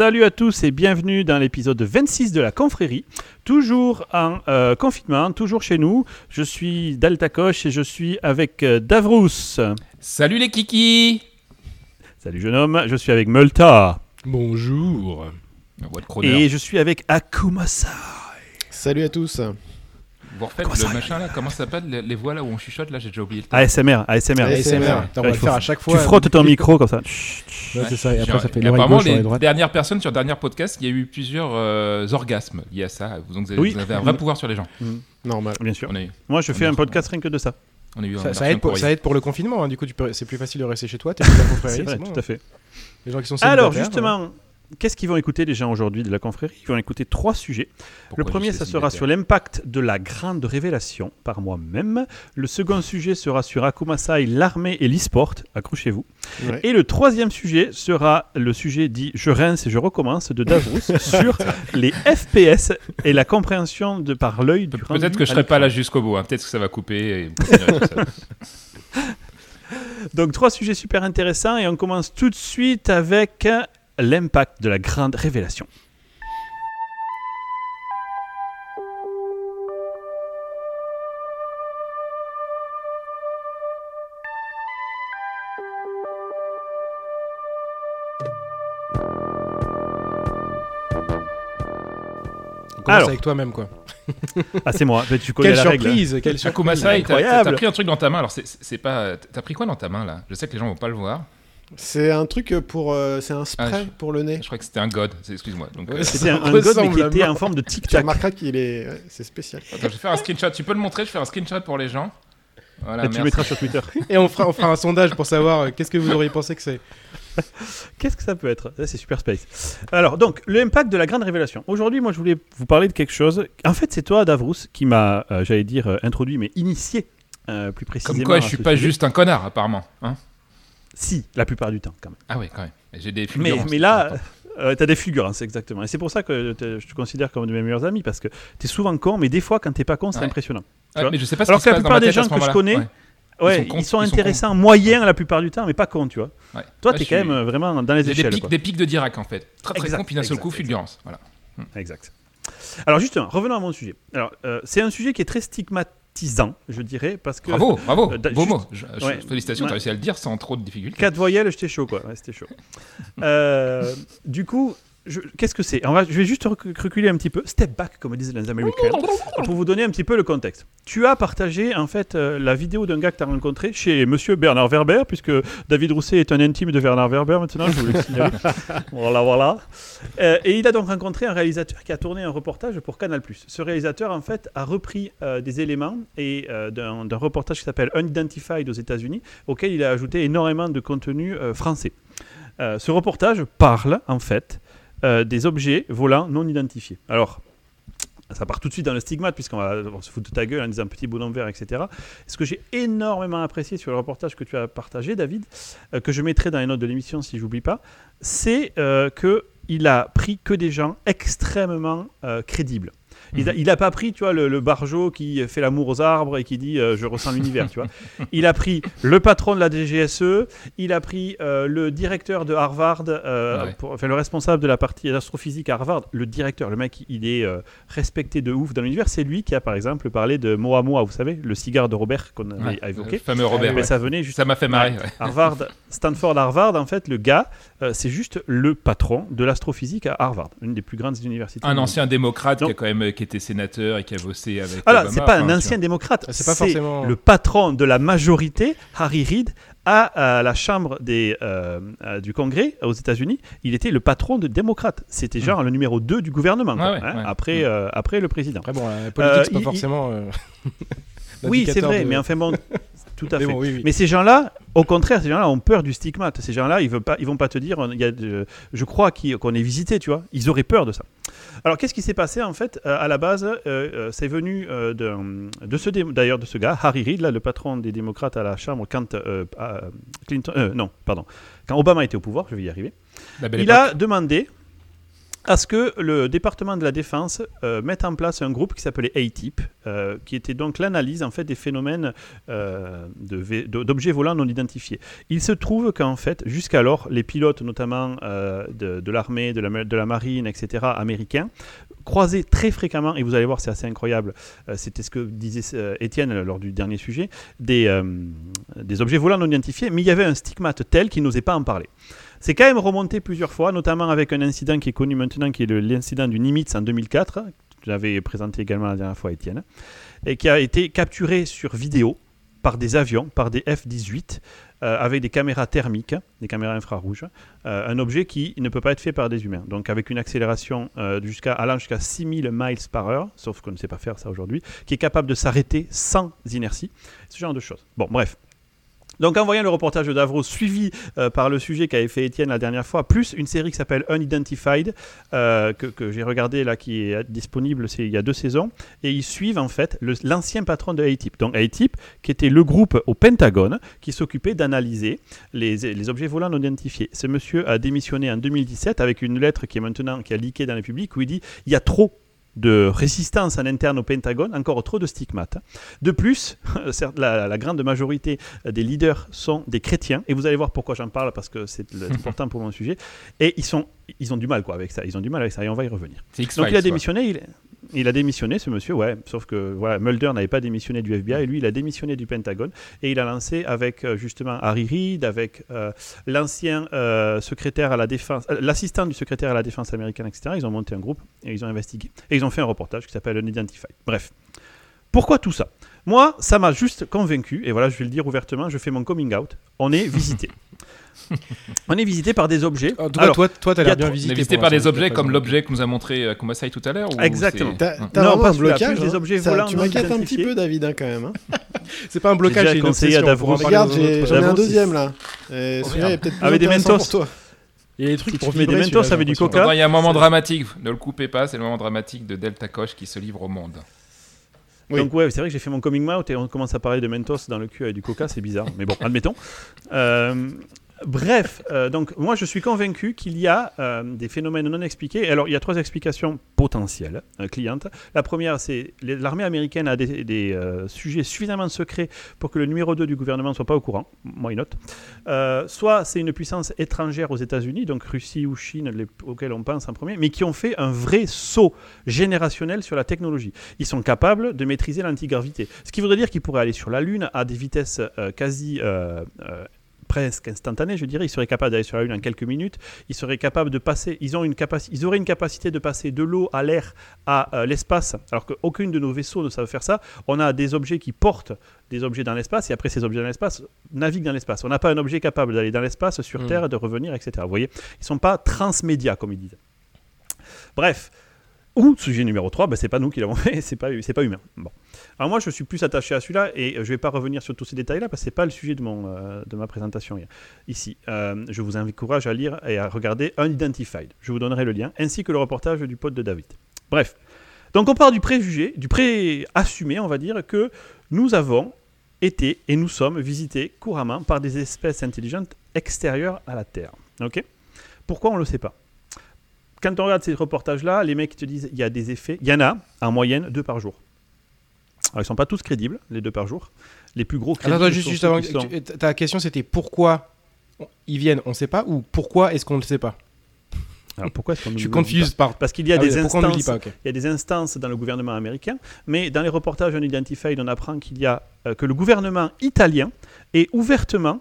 Salut à tous et bienvenue dans l'épisode 26 de la confrérie. Toujours en euh, confinement, toujours chez nous. Je suis Daltacoche et je suis avec euh, Davrous. Salut les kikis Salut jeune homme, je suis avec Multa. Bonjour. Et je suis avec Akumasai. Salut à tous. Vous refaites Comment le ça machin là Comment ça s'appelle les, les voix là où on chuchote là J'ai déjà oublié le temps. ASMR, ASMR. ASMR. On va le faire à chaque fois. Tu frottes ton micro comme ça. Ouais, c'est ça. Et J'ai- après, ça fait apparemment, gauche, les dernières personnes sur le dernier podcast, il y a eu plusieurs euh, orgasmes liés à ça. Vous, donc, vous avez, Oui. vous avez un vrai pouvoir sur les gens. Normal. Bien sûr. Eu, Moi, je On fais un podcast rien que de ça. on a eu un Ça, ça aide pour, pourrie. ça aide pour le confinement. hein. Du coup, c'est plus facile de rester chez toi. T'es plus à C'est bon, tout à fait. Les gens qui sont Alors, justement, qu'est-ce qu'ils vont écouter les gens aujourd'hui de la confrérie? Ils vont écouter trois sujets. Pourquoi le premier, ça sera sur l'impact de la grande révélation par moi-même. Le second sujet sera sur Akumasai, l'armée et l'e-sport. Accrochez-vous. ouais. Et le troisième sujet sera le sujet dit Je rince et je recommence de Davrous sur les FPS et la compréhension de par l'œil du Peut-être que je serai pas là jusqu'au bout. hein. Peut-être que ça va couper. Et. Donc, trois sujets super intéressants et on commence tout de suite avec l'impact de la grande révélation. On commence Alors. avec toi-même, quoi. Ah, c'est moi. Mais tu connais Quelle la règle. surprise Quelle surprise Akuma Sai, t'as- Incroyable. t'as pris un truc dans ta main. Alors, c'est- c'est pas. T'as pris quoi dans ta main là? Je sais que les gens vont pas le voir. C'est un truc pour. euh, c'est un spray Ah, je- pour le nez. Je crois que c'était un god. Excuse-moi. Euh, c'est- C'était un, Ça un god, mais qui était en forme de Tu tic-tac. remarqueras qu'il est. ouais, c'est spécial. attends, je vais faire un screenshot. Tu peux le montrer Je fais un screenshot pour les gens. Voilà, Et tu le mettras sur Twitter. Et on fera, on fera un sondage pour savoir euh, qu'est-ce que vous auriez pensé que c'est. Qu'est-ce que ça peut être? C'est super space. Alors, donc, l'impact de la grande révélation. Aujourd'hui, moi, je voulais vous parler de quelque chose. En fait, c'est toi, Davrous, qui m'a, euh, j'allais dire, euh, introduit, mais initié euh, plus précisément. Comme quoi, je suis pas sujet. juste un connard, apparemment. Hein Si, la plupart du temps, quand même. ah oui, quand même. J'ai des Mais, fulgurances, mais là, euh, t'as des fulgurances, exactement. Et c'est pour ça que je te considère comme un de mes meilleurs amis, parce que t'es souvent con, mais des fois, quand t'es pas con, c'est Ouais. impressionnant. Ouais, mais je sais pas Alors que la plupart des gens que je connais, Ouais. Ouais, sont ils sont, ils sont intéressants, moyens la plupart du temps, mais pas cons, tu vois. Ouais. Toi, t'es je quand suis- même euh, vraiment dans les des échelles. pics, quoi. des pics de Dirac en fait. Très très con, puis d'un seul coup, fulgurance. Voilà. Exact. Alors justement, revenons à mon sujet. Alors, euh, c'est un sujet qui est très je dirais, parce que Bravo, bravo, Euh, beau juste- mot. Je- je- Ouais. Félicitations, Ouais. t'as réussi à le dire sans trop de difficultés. quatre voyelles, j'étais chaud, quoi. Ouais, c'était chaud. Euh, du coup, qu'est-ce que c'est? Je vais juste rec- reculer un petit peu, step back, comme disent les Américains, pour vous donner un petit peu le contexte. Tu as partagé en fait euh, la vidéo d'un gars que tu as rencontré chez Monsieur Bernard Werber, puisque David Rousset est un intime de Bernard Werber maintenant, je voulais le signaler. voilà, voilà. Euh, et il a donc rencontré un réalisateur qui a tourné un reportage pour Canal+. Ce réalisateur, en fait, a repris euh, des éléments et d'un reportage qui s'appelle Unidentified aux États-Unis, auquel il a ajouté énormément de contenu français. Ce reportage parle, en fait, euh, des objets volants non identifiés. Alors, ça part tout de suite dans le stigmate, puisqu'on va se fout de ta gueule en disant petit bonhomme vert, etc. Ce que j'ai énormément apprécié sur le reportage que tu as partagé, David, euh, que je mettrai dans les notes de l'émission si j'oublie pas, c'est euh, que a pris que des gens extrêmement euh, crédibles. Il Mhm. a, il a pas pris, tu vois, le, le barjot qui fait l'amour aux arbres et qui dit euh, je ressens l'univers, tu vois. Il a pris le patron de la DGSE, il a pris euh, le directeur de Harvard, euh, Ouais. pour- enfin le responsable de la partie d'astrophysique à Harvard, le directeur, le mec, il est respecté de ouf dans l'univers. C'est lui qui a par exemple parlé de Moa Moa, vous savez, le cigare de Robert qu'on Ouais, évoqué. le fameux Robert. Mais ouais. ça venait juste Ça m'a fait marrer. Harvard, Stanford, Harvard, en fait, le gars, euh, c'est juste le patron de l'astrophysique à Harvard, une des plus grandes universités. Un ancien démocrate qui a quand même qui était sénateur et qui a bossé avec. Voilà, Obama, c'est pas enfin, un ancien démocrate, Ah, c'est pas c'est forcément- le patron de la majorité, Harry Reid, à, à la Chambre des, euh, euh, du Congrès aux États-Unis. Il était le patron de démocrates. C'était genre le numéro 2 du gouvernement, quoi, Hmm. Ouais, ouais, hein, ouais. Après, Mm. euh, après le président. Après, bon, la politique, Euh, c'est pas il- forcément. euh, Oui, c'est vrai, de- mais enfin bon, tout à Mais fait. bon, oui, oui. Mais ces gens-là, au contraire, ces gens-là ont peur du stigmate. Ces gens-là, ils ne pas, ils vont pas te dire, il y a de- je crois qu'on est visité, tu vois. Ils auraient peur de ça. Alors, qu'est-ce qui s'est passé en fait euh, à la base euh, euh, C'est venu euh, de, de ce dé- d'ailleurs de ce gars, Harry Reid, là, le patron des démocrates à la Chambre quand euh, Clinton, euh, non, pardon, quand Obama était au pouvoir, je vais y arriver. Il époque. a demandé à ce que le département de la défense euh, mette en place un groupe qui s'appelait ATIP, euh, qui était donc l'analyse en fait des phénomènes euh, d'objets volants non identifiés. Il se trouve qu'en fait, jusqu'alors, les pilotes, notamment de, l'armée, de la, marine, etc., américains, croisaient très fréquemment, et vous allez voir, c'est assez incroyable, c'était ce que disait Étienne lors du dernier sujet, des, des objets volants non identifiés, mais il y avait un stigmate tel qu'ils n'osaient pas en parler. C'est quand même remonté plusieurs fois, notamment avec un incident qui est connu maintenant, qui est l'incident du Nimitz en 2004, que j'avais présenté également la dernière fois, Étienne, et qui a été capturé sur vidéo par des avions, par des F-18, euh, avec des caméras thermiques, des caméras infrarouges, euh, un objet qui ne peut pas être fait par des humains. Donc avec une accélération euh, jusqu'à, allant jusqu'à 6000 miles par heure, sauf qu'on ne sait pas faire ça aujourd'hui, qui est capable de s'arrêter sans inertie, ce genre de choses. Bon, bref. Donc en voyant le reportage de Davros suivi euh, par le sujet qu'avait fait Étienne la dernière fois, plus une série qui s'appelle Unidentified, euh, que, j'ai regardé là, qui est disponible il y a deux saisons, et ils suivent en fait l'ancien patron de ATIP. Donc ATIP, qui était le groupe au Pentagone, qui s'occupait d'analyser les, les objets volants non identifiés. Ce monsieur a démissionné en 2017 avec une lettre qui est maintenant qui a leaké dans le public où il dit il y a trop de résistance en interne au Pentagone, encore trop de stigmates. De plus, la, la grande majorité des leaders sont des chrétiens, et vous allez voir pourquoi j'en parle, parce que c'est important pour mon sujet, et ils, sont, ils ont du mal quoi, avec ça, ils ont du mal avec ça, et on va y revenir. Donc il a démissionné, il, il a démissionné ce monsieur, ouais, sauf que Mulder n'avait pas démissionné du FBI, et lui il a démissionné du Pentagone, et il a lancé avec euh, justement Harry Reid, avec euh, l'ancien euh, secrétaire à la défense, l'assistant du secrétaire à la défense américaine, etc. Ils ont monté un groupe et ils ont investigué. Et ils ont fait un reportage qui s'appelle Unidentified. Bref. Pourquoi tout ça? Moi, ça m'a juste convaincu, et voilà, je vais le dire ouvertement, je fais mon coming out. On est visité. on est visité par des objets. En tout cas, Alors, toi, toi, t'as l'air bien visité. est visité par des objets comme l'objet que nous a montré euh, Kumasai tout à l'heure ou Exactement. T'as Hein. Non, pas un blocage. plus des hein. objets Ça, volants tu m'inquiètes un petit peu, David, hein, quand même. hein. C'est pas un blocage, une conseillé à. Davros. Regarde, j'ai- j'en ai un deuxième là. Et celui-là merde. est peut-être plus Avec des Mentos. Il y a des trucs Si tu pour mets des Mentos avec du j'ai coca. Il y a un moment dramatique, ne le coupez pas, c'est le moment dramatique de Delta Koch qui se livre au monde. Donc ouais, c'est vrai que j'ai fait mon coming out et on commence à parler de Mentos dans le cul avec du coca, c'est bizarre. Mais bon, admettons. Euh, bref, euh, donc moi je suis convaincu qu'il y a euh, des phénomènes non expliqués. Alors il y a trois explications potentielles, euh, clientes. La première, c'est l'armée américaine a des, sujets suffisamment secrets pour que le numéro 2 du gouvernement ne soit pas au courant. Moi, note. Euh, soit c'est une puissance étrangère aux États-Unis, donc Russie ou Chine, les- auxquels on pense en premier, mais qui ont fait un vrai saut générationnel sur la technologie. Ils sont capables de maîtriser l'antigravité. Ce qui voudrait dire qu'ils pourraient aller sur la Lune à des vitesses quasi presque instantanées, je dirais. Ils seraient capables d'aller sur la Lune en quelques minutes. Ils seraient capables de passer. Ils, ont une ils auraient une capacité de passer de l'eau à l'air à euh, l'espace, alors qu'aucune de nos vaisseaux ne savent faire ça. On a des objets qui portent des objets dans l'espace et après ces objets dans l'espace naviguent dans l'espace. On n'a pas un objet capable d'aller dans l'espace, sur Mm. Terre, de revenir, etc. Vous voyez? Ils ne sont pas transmédia, comme ils disent. Bref. Ou sujet numéro 3, ben, c'est pas nous qui l'avons fait, c'est pas, pas humain. Bon. Alors moi je suis plus attaché à celui-là et euh, je vais pas revenir sur tous ces détails-là parce que c'est pas le sujet de, mon, euh, de ma présentation ici. Euh, je vous encourage à lire et à regarder Unidentified. Je vous donnerai le lien, ainsi que le reportage du pote de David. Bref. Donc on part du préjugé, du pré-assumé, on va dire, que nous avons été et nous sommes visités couramment par des espèces intelligentes extérieures à la Terre. Ok? Pourquoi on ne le sait pas? Quand on regarde ces reportages-là, les mecs te disent il y a des effets. Il y en a, en moyenne, deux par jour. Alors, ils ne sont pas tous crédibles, les deux par jour. Les plus gros crédibles Attends, juste, juste avant. sont- Ta question c'était pourquoi ils viennent, on sait pas, ou pourquoi est-ce qu'on ne sait pas? Alors, pourquoi est-ce qu'on Je ne suis le confuse par. Parce qu'il y a Ah des ne le instances pas. Il y a des instances dans le gouvernement américain, mais dans les reportages Unidentified, on apprend qu'il y a euh, que le gouvernement italien est ouvertement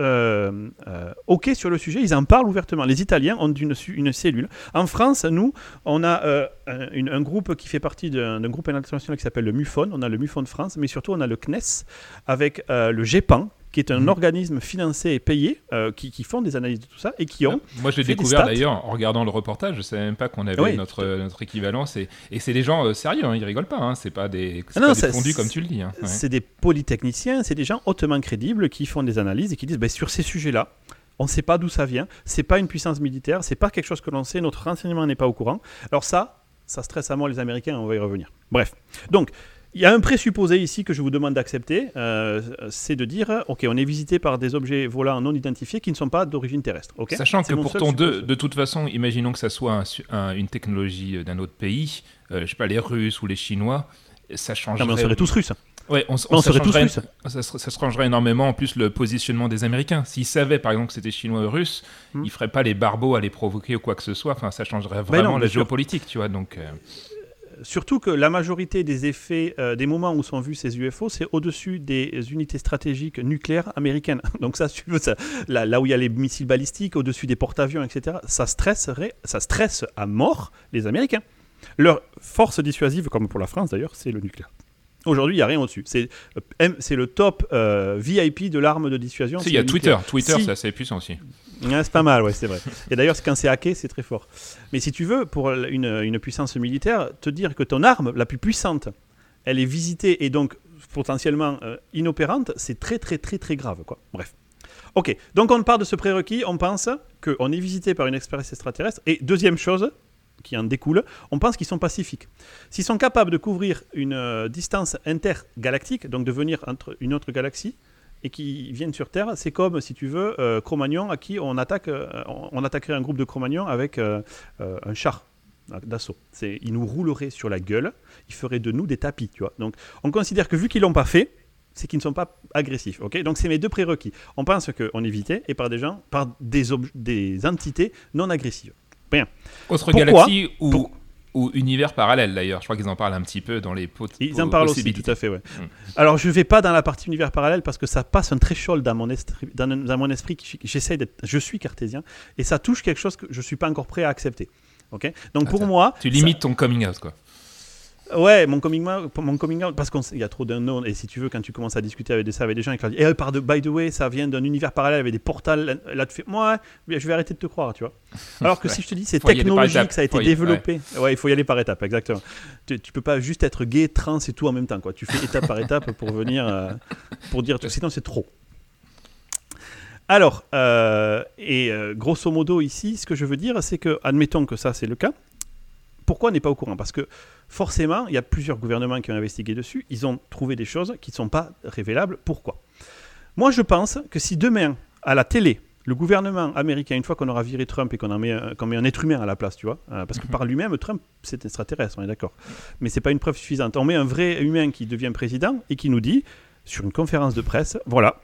euh, euh, OK sur le sujet. Ils en parlent ouvertement. Les Italiens ont une, une cellule. En France, nous, on a euh, un, un groupe qui fait partie d'un groupe international qui s'appelle le MUFON. On a le MUFON de France, mais surtout on a le CNES avec le GEPAN qui est un Mhm. organisme financé et payé, euh, qui, qui font des analyses de tout ça et qui ont Moi, je l'ai découvert d'ailleurs en regardant le reportage. Je savais même pas qu'on avait Oui. notre, notre équivalence. Et, et c'est des gens euh, sérieux, hein, ils rigolent pas. Hein, c'est pas des, Ah non, pas ça- des fondus comme tu le dis. hein, ouais. C'est des polytechniciens, c'est des gens hautement crédibles qui font des analyses et qui disent ben, sur ces sujets-là, on ne sait pas d'où ça vient, c'est pas une puissance militaire, c'est pas quelque chose que l'on sait, notre renseignement n'est pas au courant. Alors ça, ça stresse à mort les Américains, on va y revenir. Bref, donc Il y a un présupposé ici que je vous demande d'accepter, euh, c'est de dire, ok, on est visité par des objets volants non identifiés qui ne sont pas d'origine terrestre. Sachant que mon pour seul ton deux, supposé. de toute façon, imaginons que ça soit un su- un- une technologie euh, d'un autre pays, euh, je sais pas, les Russes ou les Chinois, ça changerait. Non, mais on serait tous russes. Ouais, on, ça serait tous russes. Ça, se- ça se changerait énormément en plus le positionnement des Américains. S'ils savaient par exemple que c'était chinois ou russe, Hmm. ils feraient pas les barbeaux à les provoquer ou quoi que ce soit. Enfin, ça changerait Ben vraiment non, la sûr. géopolitique, tu vois. Donc, euh, Surtout que la majorité des effets, euh, des moments où sont vus ces UFO, c'est au-dessus des unités stratégiques nucléaires américaines. Donc ça, si tu veux, ça, là, là où il y a les missiles balistiques, au-dessus des porte-avions, etc., ça stresserait, ça stresse à mort les Américains. Leur force dissuasive, comme pour la France d'ailleurs, c'est le nucléaire. Aujourd'hui, il n'y a rien au-dessus. C'est euh, le top euh, VIP de l'arme de dissuasion. si, il y a Twitter. nucléaire. Twitter, Si. c'est assez puissant aussi. C'est pas mal, ouais, c'est vrai. Et d'ailleurs, quand c'est hacké, c'est très fort. Mais si tu veux, pour une, une puissance militaire, te dire que ton arme la plus puissante, elle est visitée et donc potentiellement euh, inopérante, c'est très très très très grave, quoi. Bref. Ok, donc on part de ce prérequis, on pense qu'on est visité par une espèce extraterrestre. Et deuxième chose qui en découle, on pense qu'ils sont pacifiques. S'ils sont capables de couvrir une euh, distance intergalactique, donc de venir entre une autre galaxie, et qui viennent sur Terre, c'est comme, si tu veux, euh, Cro-Magnon à qui on, attaque, euh, on attaquerait un groupe de Cro-Magnon avec euh, euh, un char d'assaut. Ils nous rouleraient sur la gueule, ils feraient de nous des tapis, tu vois. Donc, on considère que vu qu'ils l'ont pas fait, c'est qu'ils ne sont pas agressifs, ok Donc, c'est mes deux prérequis. On pense qu'on est visité et par des gens, par des, entités non agressives. Autre Pourquoi galaxie ou, Pour- ou univers parallèle d'ailleurs. Je crois qu'ils en parlent un petit peu dans les pots. Ils en parlent aussi, tout à fait, ouais. Alors, je vais pas dans la partie univers parallèle parce que ça passe un threshold dans mon esprit, dans, dans mon esprit j'essaie d'être, je suis cartésien et ça touche quelque chose que je suis pas encore prêt à accepter. Ok? Donc pour moi, Tu limites ton coming out, quoi. Ouais, mon coming out, mon coming out parce qu'il y a trop d'unknown et si tu veux, quand tu commences à discuter avec des, ça avec des gens et leur dis, eh, par de, by the way, ça vient d'un univers parallèle avec des portals, là tu fais, moi, je vais arrêter de te croire, tu vois. Alors que si je te dis, c'est technologique, ça a été y- développé. Ouais. il faut y aller par étapes, exactement. Tu, tu peux pas juste être gay, trans et tout en même temps, quoi. Tu fais étape par étape pour venir, euh, pour dire tout. Sinon, c'est trop. Alors, euh, et euh, grosso modo ici, ce que je veux dire, c'est que, admettons que ça c'est le cas, pourquoi on n'est pas au courant? Parce que forcément, il y a plusieurs gouvernements qui ont investigué dessus, ils ont trouvé des choses qui ne sont pas révélables. Pourquoi? Moi, je pense que si demain, à la télé, le gouvernement américain, une fois qu'on aura viré Trump et qu'on en met, met un être humain à la place, tu vois, euh, parce que par lui-même, Trump, c'est extraterrestre, on est d'accord. Mais c'est pas une preuve suffisante. On met un vrai humain qui devient président et qui nous dit, sur une conférence de presse, voilà,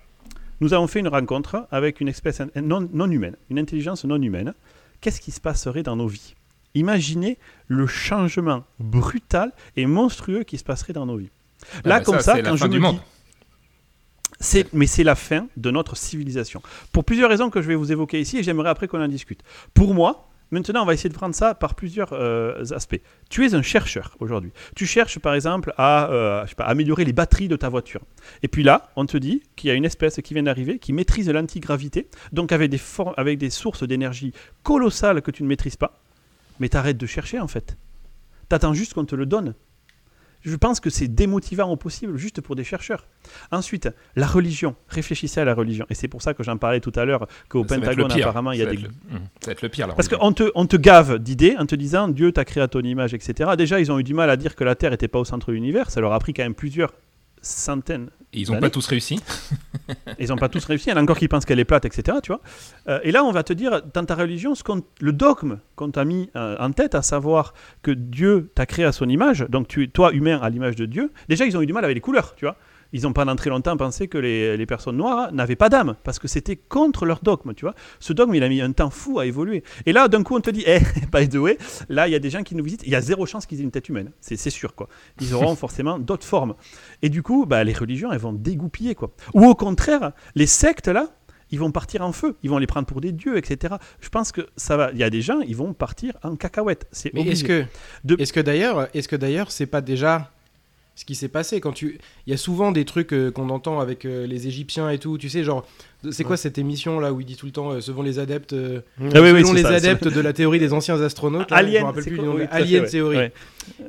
nous avons fait une rencontre avec une espèce non, non humaine, une intelligence non humaine. Qu'est-ce qui se passerait dans nos vies? Imaginez le changement brutal et monstrueux qui se passerait dans nos vies. Là, Ah bah comme ça, c'est la quand fin je du me monde. dis, c'est, mais c'est la fin de notre civilisation. Pour plusieurs raisons que je vais vous évoquer ici et j'aimerais après qu'on en discute. Pour moi, maintenant, on va essayer de prendre ça par plusieurs euh, aspects. Tu es un chercheur aujourd'hui. Tu cherches par exemple à euh, je sais pas, améliorer les batteries de ta voiture. Et puis là, on te dit qu'il y a une espèce qui vient d'arriver qui maîtrise l'antigravité, donc avec des, for- avec des sources d'énergie colossales que tu ne maîtrises pas. Mais t'arrêtes de chercher en fait. T'attends juste qu'on te le donne. Je pense que c'est démotivant au possible, juste pour des chercheurs. Ensuite, la religion. Réfléchissez à la religion. Et c'est pour ça que j'en parlais tout à l'heure, qu'au Pentagone, apparemment, il y a des... le- Hum, Ça va être le pire, là. Parce qu'on te, on te gave d'idées en te disant Dieu t'a créé à ton image, etc. Déjà, ils ont eu du mal à dire que la Terre n'était pas au centre de l'univers. Ça leur a pris quand même plusieurs centaines. Ils n'ont pas tous réussi. Ils n'ont pas tous réussi. Il y en a encore qui pensent qu'elle est plate, etc. Tu vois Euh, et là, on va te dire, dans ta religion, ce le dogme qu'on t'a mis euh, en tête, à savoir que Dieu t'a créé à son image, donc tu, toi, humain, à l'image de Dieu, déjà, ils ont eu du mal avec les couleurs, tu vois. Ils n'ont pendant très longtemps pensé que les, les personnes noires n'avaient pas d'âme, parce que c'était contre leur dogme, tu vois. Ce dogme, il a mis un temps fou à évoluer. Et là, d'un coup, on te dit, eh, by the way, là, il y a des gens qui nous visitent, il y a zéro chance qu'ils aient une tête humaine, c'est sûr, quoi. Ils auront forcément d'autres formes. Et du coup, bah, les religions, elles vont dégoupiller, quoi. Ou au contraire, les sectes, là, ils vont partir en feu, ils vont les prendre pour des dieux, etc. Je pense que ça va. Il y a des gens, ils vont partir en cacahuète. C'est est-ce que, De- est-ce que d'ailleurs, est-ce que d'ailleurs, c'est pas déjà ce qui s'est passé. Quand tu, il y a souvent des trucs euh, qu'on entend avec euh, les Égyptiens et tout, tu sais, genre, c'est quoi cette émission là où il dit tout le temps, euh, selon les adeptes, euh, Ah oui, oui, selon les ça, adeptes de la théorie des anciens astronautes, là, Alien, plus Oui. Ouais.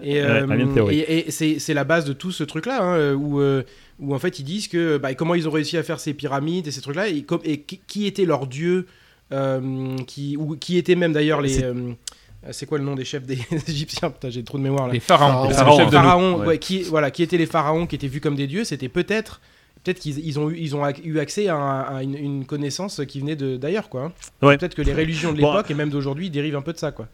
Et, euh, et- et c'est c'est la base de tout ce truc-là, hein, euh, où, euh, où en fait ils disent que bah, comment ils ont réussi à faire ces pyramides et ces trucs-là, et, com- et qui, qui était leur dieu, euh, qui, ou qui étaient même d'ailleurs les, C'est- euh, C'est quoi le nom des chefs des Égyptiens? Putain, j'ai trop de mémoire là. Les pharaons, Pharaons. les Pharaons, ouais, Ouais. qui, voilà, qui étaient les pharaons, qui étaient vus comme des dieux, c'était peut-être, peut-être qu'ils ils ont, eu- ils ont ac- eu accès à, un- à une, une connaissance qui venait de- d'ailleurs, quoi. hein. Ouais. Peut-être que les religions de Bon. l'époque et même d'aujourd'hui dérivent un peu de ça, quoi.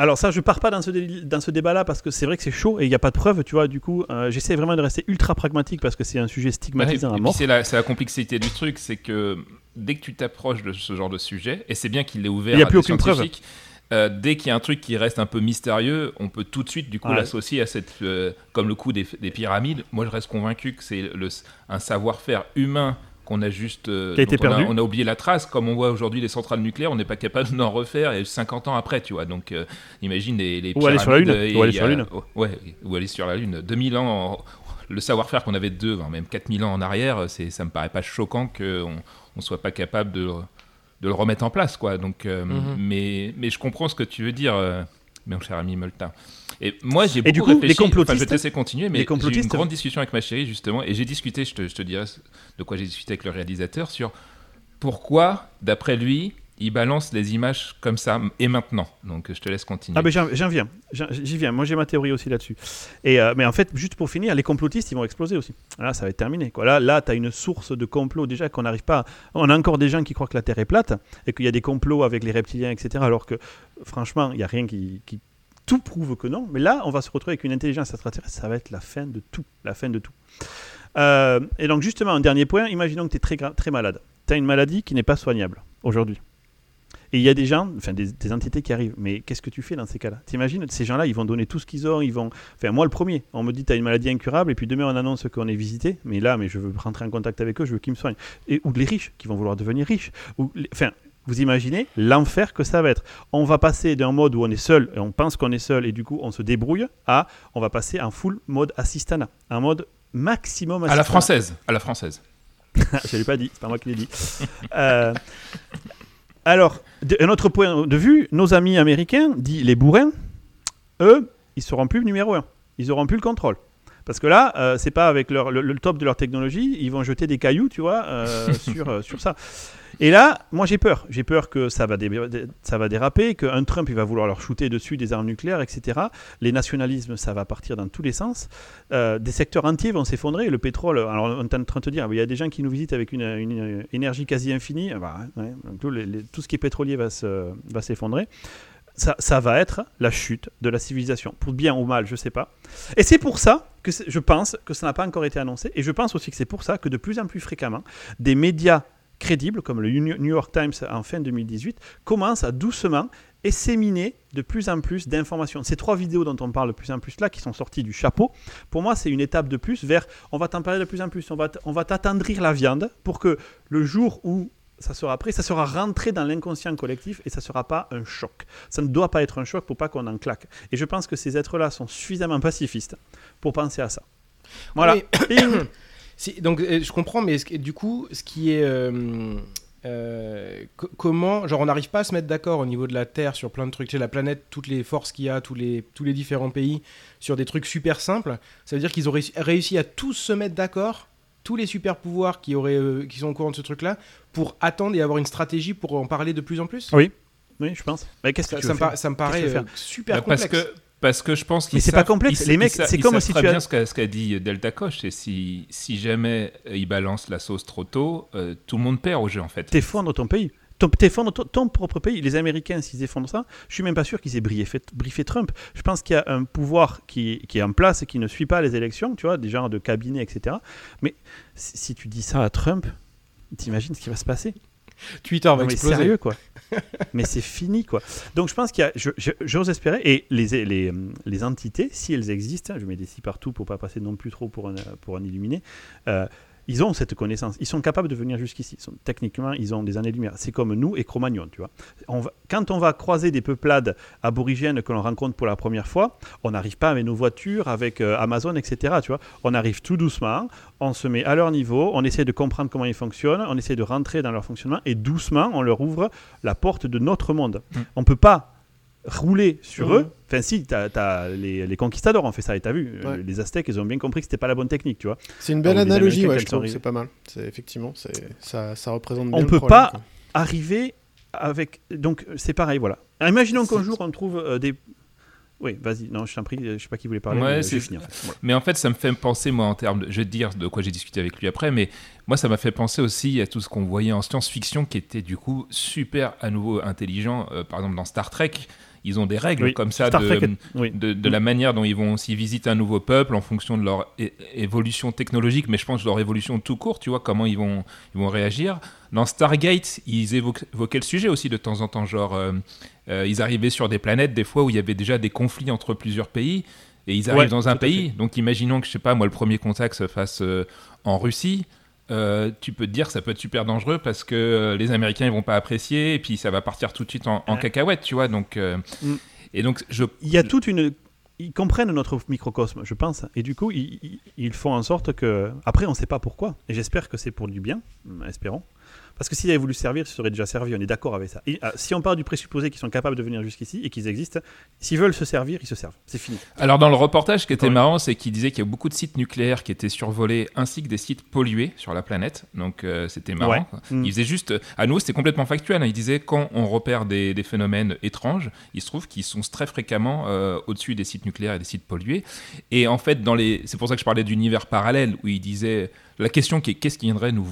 Alors ça, je pars pas dans ce, dé- dans ce débat-là parce que c'est vrai que c'est chaud et il n'y a pas de preuves, tu vois. Du coup, euh, j'essaie vraiment de rester ultra pragmatique parce que c'est un sujet Ouais, stigmatisant et à puis mort. c'est la, complexité du truc, c'est que dès que tu t'approches de ce genre de sujet, et c'est bien qu'il l'ait ouvert Il y a à plus des aucune preuve. Euh, dès qu'il y a un truc qui reste un peu mystérieux, on peut tout de suite du coup Ouais. l'associer à cette, euh, comme le coup des, des pyramides. Moi, je reste convaincu que c'est le- un savoir-faire humain qu'on a juste euh, Qui a été on perdu. On a oublié la trace, comme on voit aujourd'hui les centrales nucléaires, on n'est pas capable d'en refaire et 50 ans après, tu vois. Donc, euh, imagine les, les Ou aller sur la Lune, ou aller sur la Lune. Ouais, ou aller sur la Lune. 2000 ans, en- le savoir-faire qu'on avait deux, voire même 4000 ans en arrière, c'est, ça me paraît pas choquant qu'on ne soit pas capable de, de le remettre en place, quoi. Donc, euh, Mhm. mais, mais je comprends ce que tu veux dire, euh, mon cher ami Moltin. Et moi, j'ai beaucoup du coup, les réfléchi, enfin, je vais complotistes- te laisser continuer, mais j'ai eu une complotistes- grande discussion avec ma chérie, justement, et j'ai discuté, je te, je te dirai de quoi j'ai discuté avec le réalisateur, sur pourquoi, d'après lui, il balance les images comme ça, et maintenant. Donc, je te laisse continuer. Ah ben j'en viens, j'y viens. Moi j'ai ma théorie aussi là-dessus. Et euh, mais en fait, juste pour finir, les complotistes ils vont exploser aussi. Là, ça va être terminé. Là, là, t'as une source de complot déjà qu'on n'arrive pas. à- On a encore des gens qui croient que la Terre est plate et qu'il y a des complots avec les reptiliens, etc. Alors que franchement, il y a rien qui, qui tout prouve que non. Mais là, on va se retrouver avec une intelligence extraterrestre. Ça va être la fin de tout, la fin de tout. Euh, et donc justement, un dernier point. Imaginons que tu es très, très malade. Tu as une maladie qui n'est pas soignable aujourd'hui. Et il y a des gens, enfin des, des entités qui arrivent. Mais qu'est-ce que tu fais dans ces cas-là? T'imagines Ces gens-là, ils vont donner tout ce qu'ils ont. Ils vont. Enfin, moi le premier. On me dit tu as une maladie incurable et puis demain on annonce qu'on est visité. Mais là, mais je veux rentrer en contact avec eux. Je veux qu'ils me soignent. Et ou les riches qui vont vouloir devenir riches. Ou les- enfin. Vous imaginez l'enfer que ça va être. On va passer d'un mode où on est seul et on pense qu'on est seul et du coup on se débrouille à on va passer en full mode assistana, un mode maximum à la assistana. française, à la française. Je l'ai pas dit, c'est pas moi qui l'ai dit. Euh, alors, de- un autre point de vue, nos amis américains, dit les bourrins, eux, ils seront plus numéro un. Ils auront plus le contrôle. Parce que là, euh, c'est pas avec leur, le, le top de leur technologie, ils vont jeter des cailloux, tu vois, euh, sur, euh, sur ça. Et là, moi j'ai peur. J'ai peur que ça va, dé- ça va déraper, qu'un Trump il va vouloir leur shooter dessus des armes nucléaires, etc. Les nationalismes, ça va partir dans tous les sens. Euh, des secteurs entiers vont s'effondrer. Le pétrole, alors on est en train de te dire, il y a des gens qui nous visitent avec une, une énergie quasi infinie. Ah bah, ouais, tout, les- les- tout ce qui est pétrolier va se- va s'effondrer. Ça, va être la chute de la civilisation, pour bien ou mal, je sais pas. Et c'est pour ça que je pense que ça n'a pas encore été annoncé, et je pense aussi que c'est pour ça que de plus en plus fréquemment, des médias crédibles, comme le New York Times en fin 2018, commencent à doucement éséminer de plus en plus d'informations. Ces trois vidéos dont on parle de plus en plus là, qui sont sorties du chapeau, pour moi, c'est une étape de plus vers on va t'en parler de plus en plus, on va t'attendrir la viande pour que le jour où ça sera prêt, ça sera rentré dans l'inconscient collectif et ça ne sera pas un choc. Ça ne doit pas être un choc pour pas qu'on en claque. Et je pense que ces êtres-là sont suffisamment pacifistes pour penser à ça. Voilà. Si, donc euh, je comprends, mais du coup, ce qui est euh, euh, co- comment, genre, on n'arrive pas à se mettre d'accord au niveau de la Terre sur plein de trucs, tu sais, la planète, toutes les forces qu'il y a, tous les tous les différents pays sur des trucs super simples. Ça veut dire qu'ils ont réussi, réussi à tous se mettre d'accord, tous les super pouvoirs qui auraient, euh, qui sont au courant de ce truc-là, pour attendre et avoir une stratégie pour en parler de plus en plus? Oui, oui, je pense. Mais qu'est-ce que Ça, tu ça veux me, faire? par- ça me Qu'est-ce paraît euh, super Bah, parce complexe. que parce que je pense qu'ils Mais c'est pas complexe. ils- Les mecs, c'est comme si tu as- bien ce qu'a ce qu'a dit Delta Koch, c'est si si jamais euh, ils balancent la sauce trop tôt, euh, tout le monde perd au jeu en fait. T'effondres ton pays. Ton- T'effondres ton, ton propre pays. Les Américains, s'ils effondrent ça, je suis même pas sûr qu'ils aient briefé, briefé Trump. Je pense qu'il y a un pouvoir qui, qui est en place et qui ne suit pas les élections, tu vois, des genres de cabinets, etc. Mais si, si tu dis ça à Trump, t'imagines ce qui va se passer Twitter va Non, mais exploser. sérieux, quoi. mais c'est fini, quoi. Donc je pense qu'il y a, j'ose espérer, et les, les, les entités, si elles existent, je mets des si partout pour pas passer non plus trop pour un, pour un illuminé, euh, ils ont cette connaissance, ils sont capables de venir jusqu'ici. Ils sont- techniquement, ils ont des années-lumière. C'est comme nous et Cro-Magnon, tu vois. On va- quand on va croiser des peuplades aborigènes que l'on rencontre pour la première fois, on n'arrive pas avec nos voitures, avec euh, Amazon, etc. Tu vois. On arrive tout doucement, on se met à leur niveau, on essaie de comprendre comment ils fonctionnent, on essaie de rentrer dans leur fonctionnement et doucement, on leur ouvre la porte de notre monde. Mm. On peut pas rouler sur Mhm. eux. Enfin, si, t'as- t'as- les, les conquistadors ont fait ça, et t'as vu, euh, Ouais. les Aztèques, ils ont bien compris que c'était pas la bonne technique, tu vois. C'est une belle analogie, ouais, je trouve. C'est pas mal. Effectivement, ça, ça représente. On bien le peut problème, pas- quoi. Arriver avec donc c'est pareil, voilà. Alors, imaginons qu'un jour on trouve euh, des. Oui, vas-y. Non, je t'en prie. Je sais pas qui voulait parler. Ouais, mais fini. En fait. Voilà. Mais en fait, ça me fait penser, moi, en termes de. Je vais te dire de quoi j'ai discuté avec lui après, mais moi, ça m'a fait penser aussi à tout ce qu'on voyait en science-fiction qui était du coup super à nouveau intelligent. Euh, par exemple, dans Star Trek, ils ont des règles Oui, comme ça de, Trek est- oui. de, de la manière dont ils vont aussi visiter un nouveau peuple en fonction de leur évolution technologique, mais je pense leur évolution tout court, tu vois, comment ils vont, ils vont réagir. Dans Stargate, ils évoquaient le sujet aussi de temps en temps, genre, euh, euh, ils arrivaient sur des planètes des fois où il y avait déjà des conflits entre plusieurs pays, et ils arrivent Ouais, dans un pays, donc imaginons que, je sais pas, moi, le premier contact se fasse euh, en Russie, euh, tu peux te dire que ça peut être super dangereux parce que euh, les Américains ils vont pas apprécier et puis ça va partir tout de suite en, en cacahuète, tu vois. Donc, euh, Mm. Et donc, je, Il y a toute une. Ils comprennent notre microcosme, je pense, et du coup, ils, ils- font en sorte que. Après, on ne sait pas pourquoi, et j'espère que c'est pour du bien, espérons. Parce que s'ils avaient voulu servir, ils se seraient déjà servis, on est d'accord avec ça. Et, ah, si on part du présupposé qu'ils sont capables de venir jusqu'ici et qu'ils existent, s'ils veulent se servir, ils se servent. C'est fini. Alors dans le reportage, ce qui était Ouais. marrant, c'est qu'il disait qu'il y a beaucoup de sites nucléaires qui étaient survolés, ainsi que des sites pollués sur la planète. Donc euh, c'était marrant. Ouais. quoi. Mm. Il faisait juste, à nous c'était complètement factuel. hein. Il disait quand on repère des, des phénomènes étranges, il se trouve qu'ils sont très fréquemment euh, au-dessus des sites nucléaires et des sites pollués. Et en fait, dans les, c'est pour ça que je parlais d'univers parallèle où il disait la question qui est qu'est-ce qui viendrait nous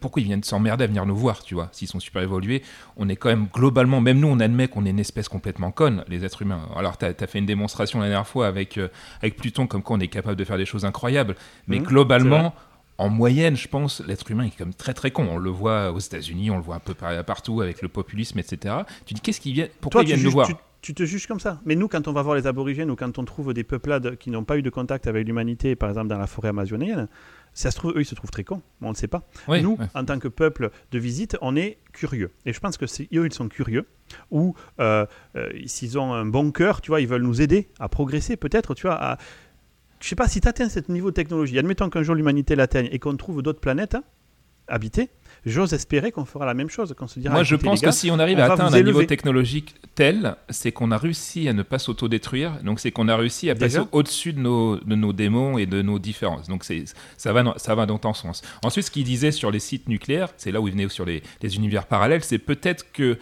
pourquoi ils viennent s'emmerder à venir nous voir, tu vois, s'ils sont super évolués, on est quand même globalement, même nous on admet qu'on est une espèce complètement conne, les êtres humains. Alors tu as, fait une démonstration la dernière fois avec, euh, avec Pluton, comme quoi on est capable de faire des choses incroyables, mais Mhm, globalement, en moyenne, je pense, l'être humain est quand même très très con. On le voit aux États-Unis, on le voit un peu par- partout avec le populisme, etc. Tu dis qu'est-ce qu'ils viennent, pourquoi Toi, ils viennent nous voir tu- tu te juges comme ça. Mais nous, quand on va voir les aborigènes ou quand on trouve des peuplades qui n'ont pas eu de contact avec l'humanité, par exemple dans la forêt amazonienne, ça se trouve, eux, ils se trouvent très cons. On ne sait pas. Oui, Nous, ouais. en tant que peuple de visite, on est curieux. Et je pense que c'est eux, ils sont curieux. Ou euh, euh, s'ils ont un bon cœur, tu vois, ils veulent nous aider à progresser, peut-être, tu vois. À... Je sais pas si tu atteins ce niveau de technologie. Admettons qu'un jour l'humanité l'atteigne et qu'on trouve d'autres planètes hein, habitées. J'ose espérer qu'on fera la même chose, qu'on se dira. Moi, je pense gars, que si on arrive on à atteindre un niveau technologique tel, c'est qu'on a réussi à ne pas s'autodétruire. Donc, c'est qu'on a réussi à passer au-dessus de nos, de nos démons et de nos différences. Donc, ça, va dans, ça va dans ton sens. Ensuite, ce qu'il disait sur les sites nucléaires, c'est là où il venait sur les, les univers parallèles, c'est peut-être que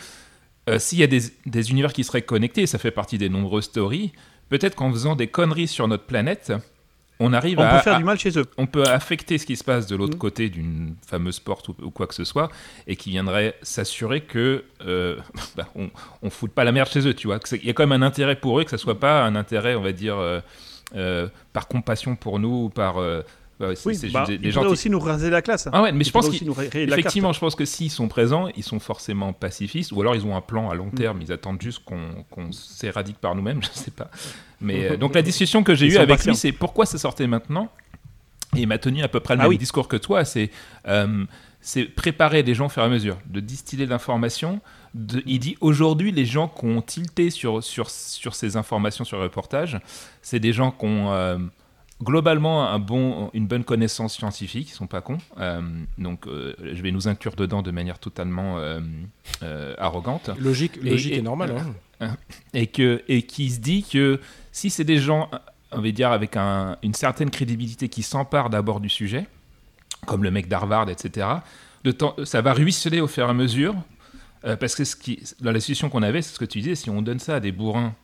euh, s'il y a des, des univers qui seraient connectés, ça fait partie des nombreuses théories, peut-être qu'en faisant des conneries sur notre planète, on arrive on à, peut faire à- du mal chez eux. on peut affecter ce qui se passe de l'autre Mm. côté d'une fameuse porte ou, ou quoi que ce soit, et qui viendrait s'assurer que euh, bah, on, on foute pas la merde chez eux, tu vois. Il y a quand même un intérêt pour eux, que ça soit pas un intérêt, on va dire, euh, euh, par compassion pour nous ou par. Bah, Oui, bah, des, des gens. aussi nous raser la classe. Ah ouais, mais je pense pourraient qu'ils aussi nous rayer la Effectivement, carte. je pense que s'ils sont présents, ils sont forcément pacifistes, ou alors ils ont un plan à long Mm. terme, ils attendent juste qu'on s'éradique par nous-mêmes, je sais pas. Mais euh, donc la discussion que j'ai eue avec patients. lui, c'est pourquoi ça sortait maintenant? Et il m'a tenu à peu près le Ah même oui. discours que toi, c'est euh, c'est préparer les gens au fur et à mesure, de distiller l'information. Il dit aujourd'hui, les gens qui ont tilté sur, sur, sur ces informations, sur le reportage, c'est des gens qui ont euh, globalement un bon, une bonne connaissance scientifique, ils sont pas cons. Euh, donc euh, je vais nous inclure dedans de manière totalement euh, euh, arrogante. Logique, Et- logique et, et- normal. hein. Et, que, et qui se dit que si c'est des gens, on va dire, avec un- une certaine crédibilité qui s'emparent d'abord du sujet, comme le mec d'Harvard, etc., de temps, ça va ruisseler au fur et à mesure. euh, parce que ce qui, dans la situation qu'on avait, c'est ce que tu disais, si on donne ça à des bourrins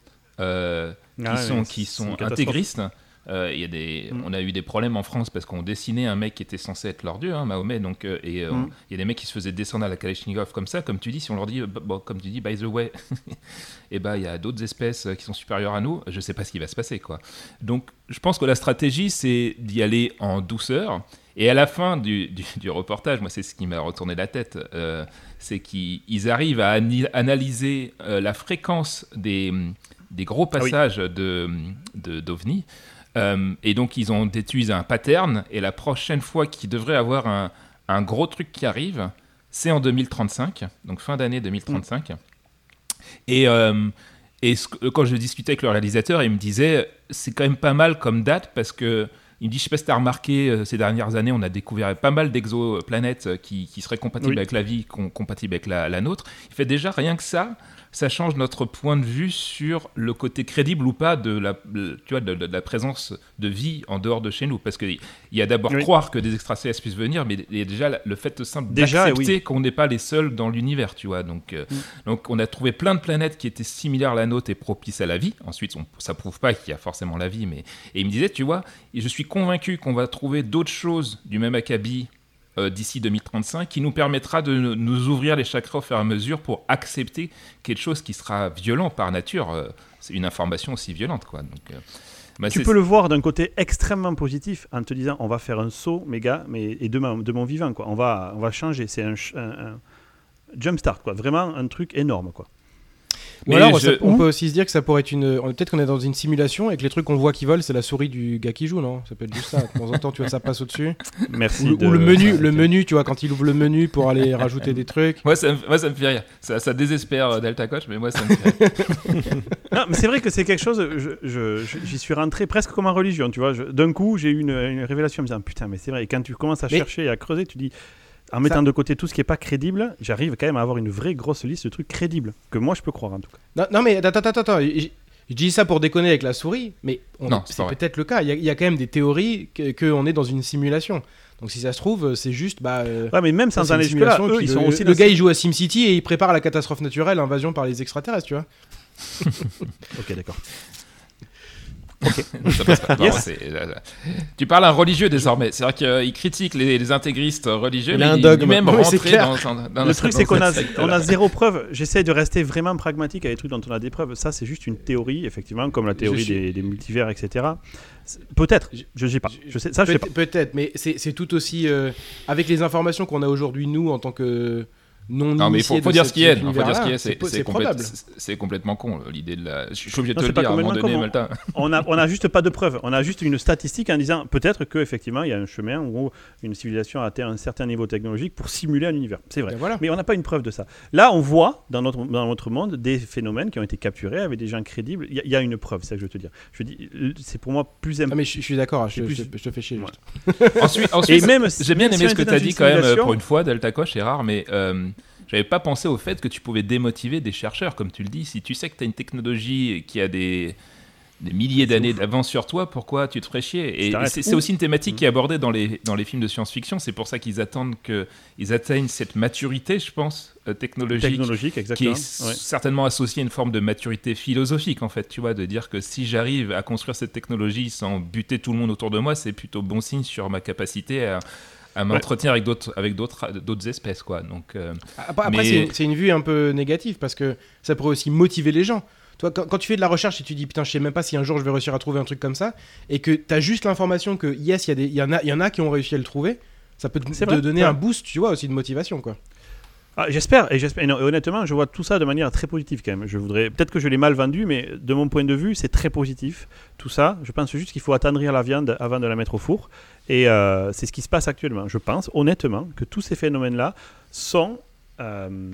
euh, qui Ah ouais, sont, qui intégristes, euh, y a des, Mm. on a eu des problèmes en France parce qu'on dessinait un mec qui était censé être leur dieu, hein, Mahomet, donc, euh, et euh, Mm. il y a des mecs qui se faisaient descendre à la Kalachnikov comme ça, comme tu dis, si on leur dit, bon, comme tu dis, by the way, et ben il y a d'autres espèces qui sont supérieures à nous, je sais pas ce qui va se passer, quoi. Donc, je pense que la stratégie, c'est d'y aller en douceur. Et à la fin du, du- du reportage, moi, c'est ce qui m'a retourné la tête, c'est qu'ils ils arrivent à analyser la fréquence des, des gros Ah oui. passages de de- d'OVNI. Euh, et donc, ils ont déduit un pattern. Et la prochaine fois qu'il devrait avoir un, un gros truc qui arrive, c'est en 2035, donc fin d'année 2035. Et, euh, et ce que- quand je discutais avec le réalisateur, il me disait c'est quand même pas mal comme date parce que Il me dit, je sais pas si t'as remarqué, euh, ces dernières années, on a découvert pas mal d'exoplanètes euh, qui, qui seraient compatibles Oui. avec la vie, com- compatibles avec la, la nôtre. Il fait déjà rien que ça. Ça change notre point de vue sur le côté crédible ou pas de la, tu vois, de, de- de la présence de vie en dehors de chez nous. Parce qu'il y a d'abord Oui. croire que des extraterrestres puissent venir, mais il y a déjà le fait simple d'accepter qu'on n'est pas les seuls dans l'univers, tu vois. Donc, euh, donc on a trouvé plein de planètes qui étaient similaires à la nôtre et propices à la vie. Ensuite, on, ça prouve pas qu'il y a forcément la vie, mais et il me disait, tu vois, je suis convaincu qu'on va trouver d'autres choses du même acabit d'ici 2035 qui nous permettra de nous- ouvrir les chakras au fur et à mesure pour accepter quelque chose qui sera violent par nature. Euh, c'est une information aussi violente, quoi. Donc, euh, bah, Tu peux le voir d'un côté extrêmement positif en te disant on va faire un saut, mes gars, mais et de, ma- de mon vivant quoi. On va on va changer. C'est un, un, un jump start quoi. Vraiment un truc énorme quoi. Ou Mais alors, je- ça- on peut aussi se dire que ça pourrait être une. on- Peut-être qu'on est dans une simulation et que les trucs qu'on voit qui volent, c'est la souris du gars qui joue, non? Ça peut être juste ça. De temps en temps, tu vois, ça passe au-dessus. Merci. Ou, de- ou le menu, le menu, tu vois, quand il ouvre le menu pour aller rajouter des trucs. Moi ça, me, moi, ça me fait rire. Ça, ça désespère euh, Delta Coach, mais moi, ça me fait rire. Non, mais c'est vrai que c'est quelque chose. je- je- je- J'y suis rentré presque comme en religion, tu vois. D'un coup, j'ai eu une, une révélation en me disant putain, mais c'est vrai. Et quand tu commences à Mais- chercher et à creuser, tu dis. En mettant de côté tout ce qui est pas crédible, j'arrive quand même à avoir une vraie grosse liste de trucs crédibles que moi je peux croire en tout cas. Non, non, mais attends, attends, attends. Je je dis ça pour déconner avec la souris, mais c'est peut-être le cas. Il y, a, il y a quand même des théories qu'on que on est dans une simulation. Donc si ça se trouve, c'est juste. Bah, euh, Ouais, mais même sans aller jusque là, simulation eux ils sont le, aussi. le gars, il joue à SimCity et il prépare la catastrophe naturelle, l'invasion par les extraterrestres, tu vois. Ok, d'accord. Ça passe pas. Non, Yes. c'est- là, là. Tu parles à un religieux désormais. C'est vrai qu'il critique les, les intégristes religieux, Il a mais un il dogme. est même c'est rentré clair. dans, dans- dans Le truc, c'est qu'on a, on a zéro preuve. J'essaie de rester vraiment pragmatique avec les trucs dont on a des preuves. Ça, c'est juste une théorie, effectivement, comme la théorie suis- des, des multivers, etc. Peut-être, je ne sais pas. Je sais, ça, je sais pas. Peut- Peut-être, mais c'est c'est tout aussi. euh, avec les informations qu'on a aujourd'hui, nous, en tant que non Non mais il faut, dire ce qu'il y a. cet Il faut dire ce a. univers-là, C'est c'est c'est complète- c'est- complètement con l'idée de la. Je suis obligé de Non, te le dire à un moment donné, Malta. On a, on a juste pas de preuves. On a juste une statistique en disant peut-être qu'effectivement, il y a un chemin où une civilisation a atteint un certain niveau technologique pour simuler un univers. C'est vrai. Voilà. Mais on n'a pas une preuve de ça. Là, on voit dans notre, dans notre monde des phénomènes qui ont été capturés avec des gens crédibles. Il y, a- il y a une preuve, c'est ça que je veux te dire. Je dis, c'est pour moi plus Ah, important. mais je, je suis d'accord, je, C'est plus- je- je te fais chier. Ouais. Ensuite, Et ensuite même, j'ai bien aimé ce que est tu as dit quand même euh, pour une fois, Delta Coche, c'est rare, mais euh, j'avais pas pensé au fait que tu pouvais démotiver des chercheurs, comme tu le dis. Si tu sais que tu as une technologie qui a des, des milliers d'années d'avance sur toi, pourquoi tu te ferais chier? Et c'est aussi une thématique qui est abordée dans les, dans les films de science-fiction. C'est pour ça qu'ils attendent qu'ils atteignent cette maturité, je pense, euh, technologique. technologique, qui exactement. est Ouais. certainement associée à une forme de maturité philosophique en fait, tu vois, de dire que si j'arrive à construire cette technologie sans buter tout le monde autour de moi, c'est plutôt bon signe sur ma capacité à, à m'entretenir avec d'autres avec d'autres d'autres espèces quoi. Donc euh, Après, Mais- c'est une- c'est une vue un peu négative parce que ça pourrait aussi motiver les gens. Toi, quand, quand tu fais de la recherche et tu dis putain, je sais même pas si un jour je vais réussir à trouver un truc comme ça, et que tu as juste l'information que yes, il y, a des- il y, en a- il y en a qui ont réussi à le trouver, ça peut te, donner ouais. un boost, tu vois, aussi de motivation quoi. Ah, j'espère, et honnêtement, je vois tout ça de manière très positive quand même. Je voudrais, peut-être que je l'ai mal vendu, mais de mon point de vue, c'est très positif. Tout ça, je pense juste qu'il faut attendrir la viande avant de la mettre au four, et euh, c'est ce qui se passe actuellement. Je pense honnêtement que tous ces phénomènes-là sont euh,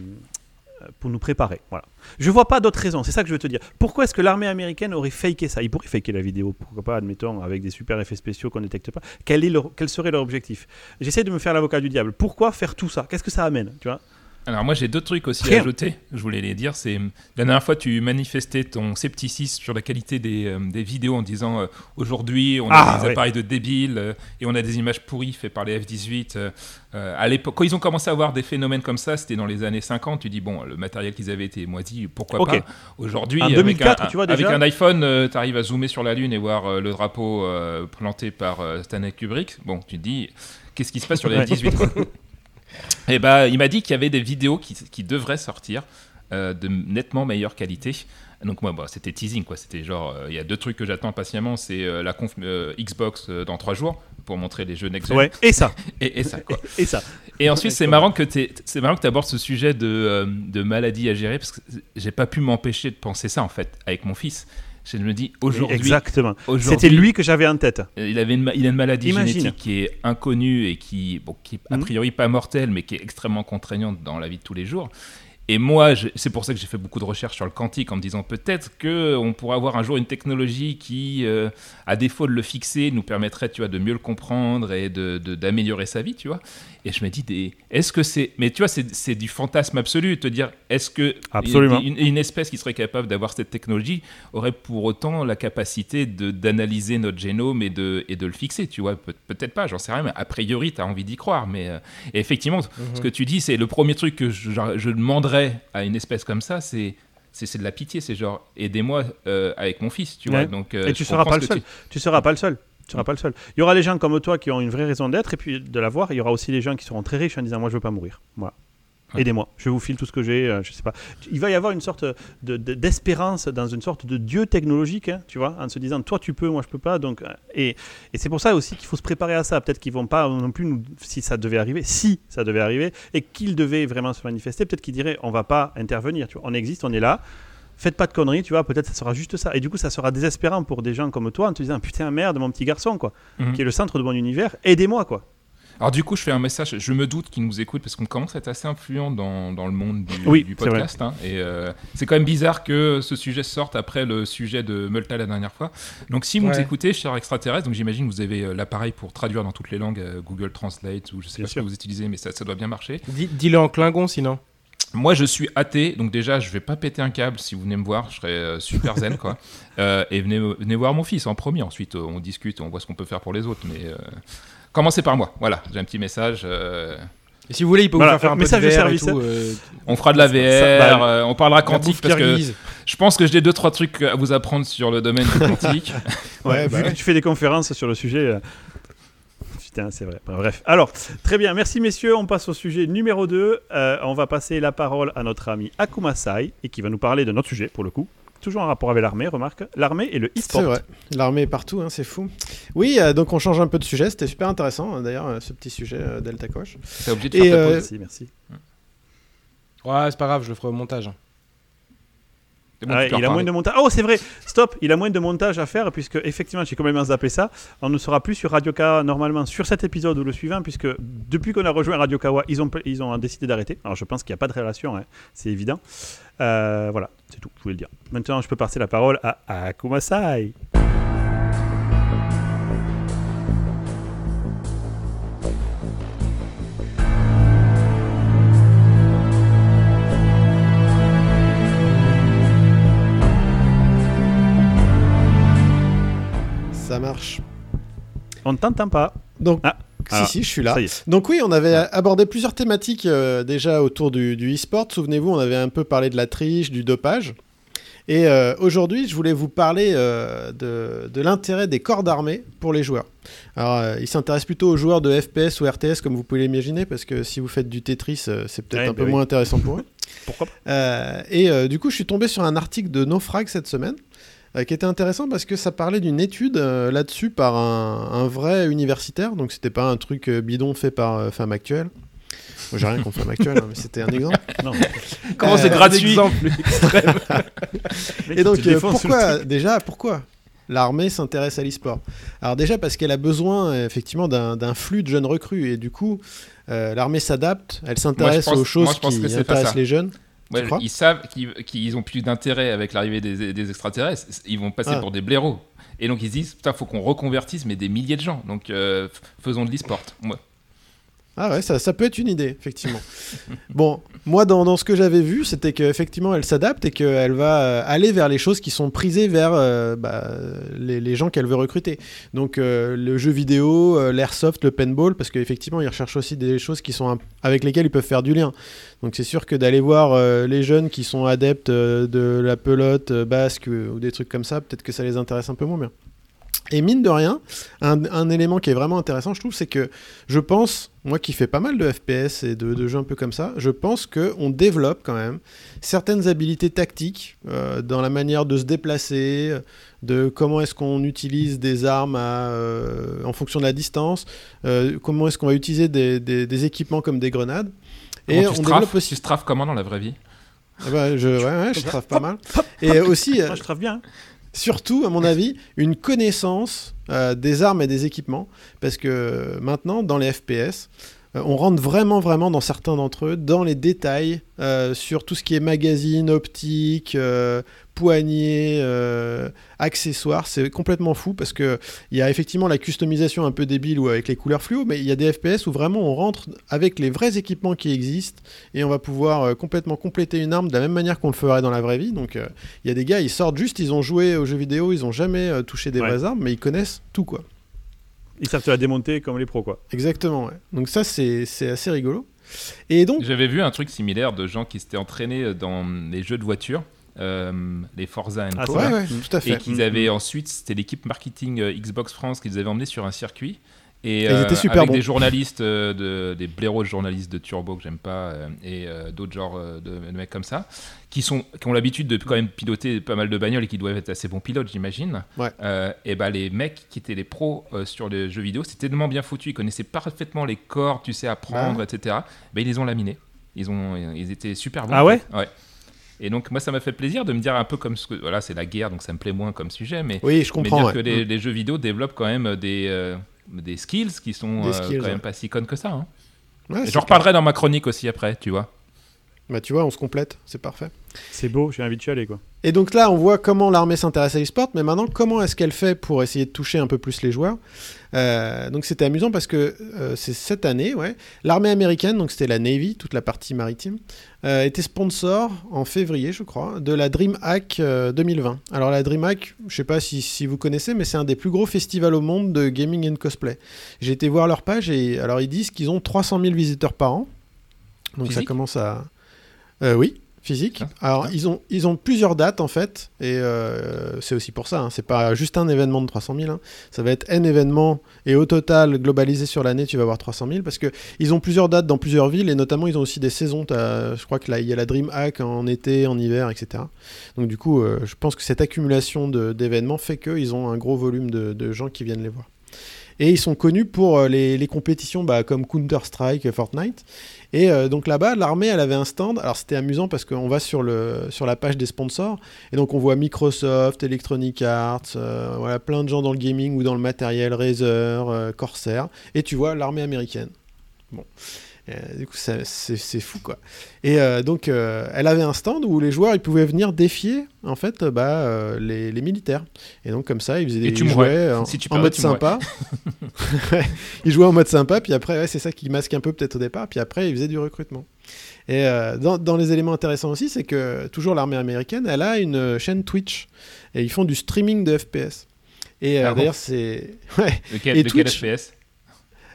pour nous préparer. Voilà. Je vois pas d'autres raisons. C'est ça que je veux te dire. Pourquoi est-ce que l'armée américaine aurait faké ça? Ils pourraient faker la vidéo, pourquoi pas, admettons, avec des super effets spéciaux qu'on ne détecte pas. Quel, est leur- quel serait leur objectif? J'essaie de me faire l'avocat du diable. Pourquoi faire tout ça? Qu'est-ce que ça amène? Tu vois? Alors moi j'ai deux trucs aussi Rien. à ajouter. Je voulais les dire. C'est la dernière fois tu manifestais ton scepticisme sur la qualité des, euh, des vidéos en disant euh, aujourd'hui on a Ah, des ouais. appareils de débiles euh, et on a des images pourries faites par les F-18. euh, euh, à l'époque quand ils ont commencé à avoir des phénomènes comme ça, c'était dans les années 50. Tu dis bon le matériel qu'ils avaient été moisi, pourquoi pas Aujourd'hui avec 2004, un, tu vois, avec déjà un iPhone, tu arrives à zoomer sur la lune et voir le drapeau planté par Stanley Kubrick. Bon tu te dis qu'est-ce qui se passe sur les Ouais. F-18 quoi et bah, il m'a dit qu'il y avait des vidéos qui, qui devraient sortir euh, de nettement meilleure qualité. Donc moi, bah, c'était teasing quoi. C'était genre, euh, il y a deux trucs que j'attends patiemment, c'est euh, la conf euh, Xbox dans trois jours pour montrer les jeux next gen Ouais. Et ça. et, et ça quoi. Et ça. Et ensuite, c'est marrant que tu c'est marrant que abordes ce sujet de, de maladie à gérer parce que j'ai pas pu m'empêcher de penser ça en fait avec mon fils. Je me dis aujourd'hui, Exactement. aujourd'hui, C'était lui que j'avais en tête. euh, Il, avait une, il a une maladie Imagine. génétique qui est inconnue et qui, bon, qui est a Mhm. priori pas mortelle, mais qui est extrêmement contraignante dans la vie de tous les jours. Et moi, c'est pour ça que j'ai fait beaucoup de recherches sur le quantique en me disant peut-être que on pourrait avoir un jour une technologie qui, euh, à défaut de le fixer, nous permettrait, tu vois, de mieux le comprendre et de de- d'améliorer sa vie, tu vois. Et je me dis, est-ce que c'est, mais tu vois, c'est du fantasme absolu, de te dire, est-ce que Absolument. une, une espèce qui serait capable d'avoir cette technologie aurait pour autant la capacité de d'analyser notre génome et de et de le fixer, tu vois, Pe- peut-être pas, j'en sais rien, mais a priori, tu as envie d'y croire, mais euh, effectivement, ce que tu dis, c'est le premier truc que je, je demanderais à une espèce comme ça, c'est c'est de la pitié, c'est genre aidez-moi euh, avec mon fils, tu vois. Ouais. Donc, euh, Et tu seras pas le seul. tu- Tu seras pas le seul. Tu seras pas le seul. Il y aura les gens comme toi qui ont une vraie raison d'être et puis de l'avoir. Il y aura aussi les gens qui seront très riches en disant moi je veux pas mourir. Voilà. Ouais. Aidez-moi, je vous file tout ce que j'ai, euh, je sais pas. Il va y avoir une sorte de- de- d'espérance dans une sorte de dieu technologique, hein, tu vois, en se disant toi tu peux, moi je peux pas. Donc, euh, et et c'est pour ça aussi qu'il faut se préparer à ça. Peut-être qu'ils vont pas non plus nous, si ça devait arriver, si ça devait arriver, et qu'ils devaient vraiment se manifester, peut-être qu'ils diraient on va pas intervenir. Tu vois, on existe, on est là. Faites pas de conneries, tu vois, peut-être ça sera juste ça. Et du coup, ça sera désespérant pour des gens comme toi en te disant putain, merde, mon petit garçon, quoi, Mhm. qui est le centre de mon univers, aidez-moi, quoi. Alors du coup, je fais un message. Je me doute qu'ils nous écoutent parce qu'on commence à être assez influent dans, dans le monde du, Oui, du podcast. hein, et euh, c'est quand même bizarre que ce sujet sorte après le sujet de Multa la dernière fois. Donc si vous nous écoutez, chers extraterrestres, donc j'imagine que vous avez euh, l'appareil pour traduire dans toutes les langues, euh, Google Translate ou je sais Bien pas ce sûr. que vous utilisez, mais ça, ça doit bien marcher. Dis- Dis-le en Klingon sinon. Moi, je suis athée, donc déjà, je vais pas péter un câble si vous venez me voir, je serai euh, super zen, quoi. Euh, et venez, venez voir mon fils en premier. Ensuite, on discute, on voit ce qu'on peut faire pour les autres. Mais euh, commencez par moi. Voilà, j'ai un petit message. euh, Et si vous voulez, il peut Voilà, vous faire faire un message peu de VR service, et tout. euh, on fera de la VR, ça- bah, euh, on parlera quantique parce que je pense que j'ai deux trois trucs à vous apprendre sur le domaine du quantique. Ouais, vu bah que tu fais des conférences sur le sujet. euh, Putain, c'est vrai. Bref. Alors, très bien. Merci, messieurs. On passe au sujet numéro 2. on va passer la parole à notre ami Akuma Sai, et qui va nous parler de notre sujet, pour le coup. Toujours en rapport avec l'armée, remarque. L'armée et le e-sport. C'est vrai. L'armée est partout, hein, c'est fou. Oui, euh, donc on change un peu de sujet. C'était super intéressant, hein, d'ailleurs, euh, ce petit sujet euh, Delta Coach. T'es obligé de Et, faire ta euh, pause. Merci, merci. Ouais, c'est pas grave, je le ferai au montage. Il a moins de montage. Oh, c'est vrai. Stop. Il a moins de montage à faire puisque effectivement, j'ai complètement zappé ça. On ne sera plus sur Radio Kawa normalement sur cet épisode ou le suivant puisque depuis qu'on a rejoint Radio Kawa, ils ont ils ont décidé d'arrêter. Alors je pense qu'il n'y a pas de relation, hein, c'est évident. Euh, voilà, c'est tout. Je voulais le dire. Maintenant, je peux passer la parole à Akuma Sai. Ça marche. On ne t'entend pas. Donc, Ah, si, ah, si, je suis là. Donc oui, on avait abordé plusieurs thématiques euh, déjà autour du, du e-sport. Souvenez-vous, on avait un peu parlé de la triche, du dopage. Et euh, aujourd'hui, je voulais vous parler euh, de, de l'intérêt des corps d'armée pour les joueurs. Alors, euh, il s'intéresse plutôt aux joueurs de FPS ou RTS, comme vous pouvez l'imaginer, parce que si vous faites du Tetris, c'est peut-être Ouais, un bah peu oui. moins intéressant pour eux. Pourquoi pas et du coup, je suis tombé sur un article de Naufrag cette semaine euh, qui était intéressant parce que ça parlait d'une étude euh, là-dessus par un, un vrai universitaire. Donc, c'était pas un truc euh, bidon fait par euh, Femme Actuelle. Moi, J'ai rien contre Femme Actuelle, hein, mais c'était un exemple. Non. Comment Euh, c'est gratuit Mec, Et donc, euh, pourquoi, déjà, pourquoi l'armée s'intéresse à l'e-sport? Alors, déjà, parce qu'elle a besoin, effectivement, d'un flux de jeunes recrues. Et du coup, euh, l'armée s'adapte, elle s'intéresse aux choses moi, qui intéressent les jeunes. Ouais, ils savent qu'ils qu'ils ont plus d'intérêt avec l'arrivée des, des extraterrestres. Ils vont passer Ah. pour des blaireaux. Et donc ils se disent, putain, faut qu'on reconvertisse mais des milliers de gens. Donc euh, faisons de l'e-sport. Ouais. Ah ouais, ça, ça peut être une idée, effectivement. bon, moi, dans, dans ce que j'avais vu, c'était qu'effectivement, elle s'adapte et qu'elle va euh, aller vers les choses qui sont prisées vers euh, bah, les, les gens qu'elle veut recruter. Donc, euh, le jeu vidéo, l'airsoft, le paintball, parce qu'effectivement, ils recherchent aussi des choses qui sont avec lesquelles ils peuvent faire du lien. Donc, c'est sûr que d'aller voir les jeunes qui sont adeptes de la pelote basque ou des trucs comme ça, peut-être que ça les intéresse un peu moins bien. Et mine de rien, un, un élément qui est vraiment intéressant, je trouve, c'est que je pense, moi qui fais pas mal de FPS et de, de jeux un peu comme ça, je pense qu'on développe quand même certaines habilités tactiques euh, dans la manière de se déplacer, de comment est-ce qu'on utilise des armes à, euh, en fonction de la distance, euh, comment est-ce qu'on va utiliser des, des- des équipements comme des grenades. Et on tu développe aussi. Tu strafes comment dans la vraie vie? Ah bah, je, ouais, ouais, je trave pas mal. Et aussi, Moi, je trouve bien. Surtout, à mon avis, une connaissance euh, des armes et des équipements. Parce que maintenant, dans les FPS, Euh, on rentre vraiment, vraiment dans certains d'entre eux, dans les détails euh, sur tout ce qui est magazine, optique, euh, poignée, euh, accessoires. C'est complètement fou parce que il y a effectivement la customisation un peu débile ou avec les couleurs fluo, mais il y a des FPS où vraiment on rentre avec les vrais équipements qui existent et on va pouvoir euh, complètement compléter une arme de la même manière qu'on le ferait dans la vraie vie. Donc euh, il y a des gars, ils sortent juste, ils ont joué aux jeux vidéo, ils ont jamais euh, touché des Ouais. vraies armes, mais ils connaissent tout quoi. Ils savent te la démonter comme les pros, quoi. Exactement. ouais. Donc ça c'est c'est assez rigolo. Et donc J'avais vu un truc similaire de gens qui s'étaient entraînés dans les jeux de voiture, euh, les Forza and Ah, Co. ouais, ouais, tout à fait. et qu'ils avaient ensuite, c'était l'équipe marketing euh, Xbox France qu'ils avaient emmené sur un circuit. Et Ils étaient super avec bons. des journalistes, euh, de, des blaireaux de journalistes de Turbo que j'aime pas, euh, et euh, d'autres genres euh, de, de mecs comme ça, qui, sont, qui ont l'habitude de quand même piloter pas mal de bagnoles et qui doivent être assez bons pilotes, j'imagine. Ouais. Euh, et bah les mecs qui étaient les pros euh, sur les jeux vidéo, c'était tellement bien foutu, ils connaissaient parfaitement les cordes, tu sais, à prendre, etc. Bah, ils les ont laminés. Ils, ont, ils étaient super bons. Ah ouais? Ouais. Et donc moi ça m'a fait plaisir de me dire un peu comme ce que voilà c'est la guerre donc ça me plaît moins comme sujet mais, Oui, je mais comprends. dire ouais. que les, les jeux vidéo développent quand même des euh, des skills qui sont euh, skills, quand ouais. même pas si connes que ça. hein. Ouais, Et c'est J'en reparlerai dans ma chronique aussi après tu vois. Bah tu vois, on se complète, c'est parfait. C'est beau, j'ai envie de chialer, quoi. Et donc là, on voit comment l'armée s'intéresse à l'e-sport, mais maintenant, comment est-ce qu'elle fait pour essayer de toucher un peu plus les joueurs? Euh, Donc c'était amusant parce que euh, c'est cette année, ouais, l'armée américaine, donc c'était la Navy, toute la partie maritime, euh, était sponsor en février, je crois, de la DreamHack euh, 2020. Alors la DreamHack, je sais pas si, si vous connaissez, mais c'est un des plus gros festivals au monde de gaming and cosplay. J'ai été voir leur page et alors ils disent qu'ils ont 300 000 visiteurs par an. Donc ça commence à... Euh, oui, physique. Ah, Alors, ah. ils ont, ils ont plusieurs dates, en fait, et euh, c'est aussi pour ça. hein. C'est pas juste un événement de 300 000. hein. Ça va être N événements, et au total, globalisé sur l'année, tu vas avoir 300 000, parce que ils ont plusieurs dates dans plusieurs villes, et notamment, ils ont aussi des saisons. Je crois que là, il y a la DreamHack en été, en hiver, etc. Donc, du coup, euh, je pense que cette accumulation d'événements fait qu'ils ont un gros volume de, de gens qui viennent les voir. Et ils sont connus pour les, les compétitions bah, comme Counter-Strike, Fortnite. Et euh, donc là-bas, l'armée, elle avait un stand. Alors c'était amusant parce qu'on va sur, le, sur la page des sponsors et donc on voit Microsoft, Electronic Arts, euh, voilà, plein de gens dans le gaming ou dans le matériel, Razer, euh, Corsair. Et tu vois l'armée américaine. Bon. Euh, du coup, c'est fou quoi. Et euh, donc, euh, elle avait un stand où les joueurs ils pouvaient venir défier en fait bah, euh, les, les militaires. Et donc, comme ça, ils faisaient des tu jouaient en, Si tu en mode tu sympa. Ils jouaient en mode sympa, puis après, ouais, c'est ça qui masque un peu peut-être au départ, puis après, ils faisaient du recrutement. Et dans, dans les éléments intéressants aussi, c'est que toujours l'armée américaine, elle a une chaîne Twitch, et ils font du streaming de FPS. Et Ah bon d'ailleurs, c'est. Ouais. De quel, Et de quel FPS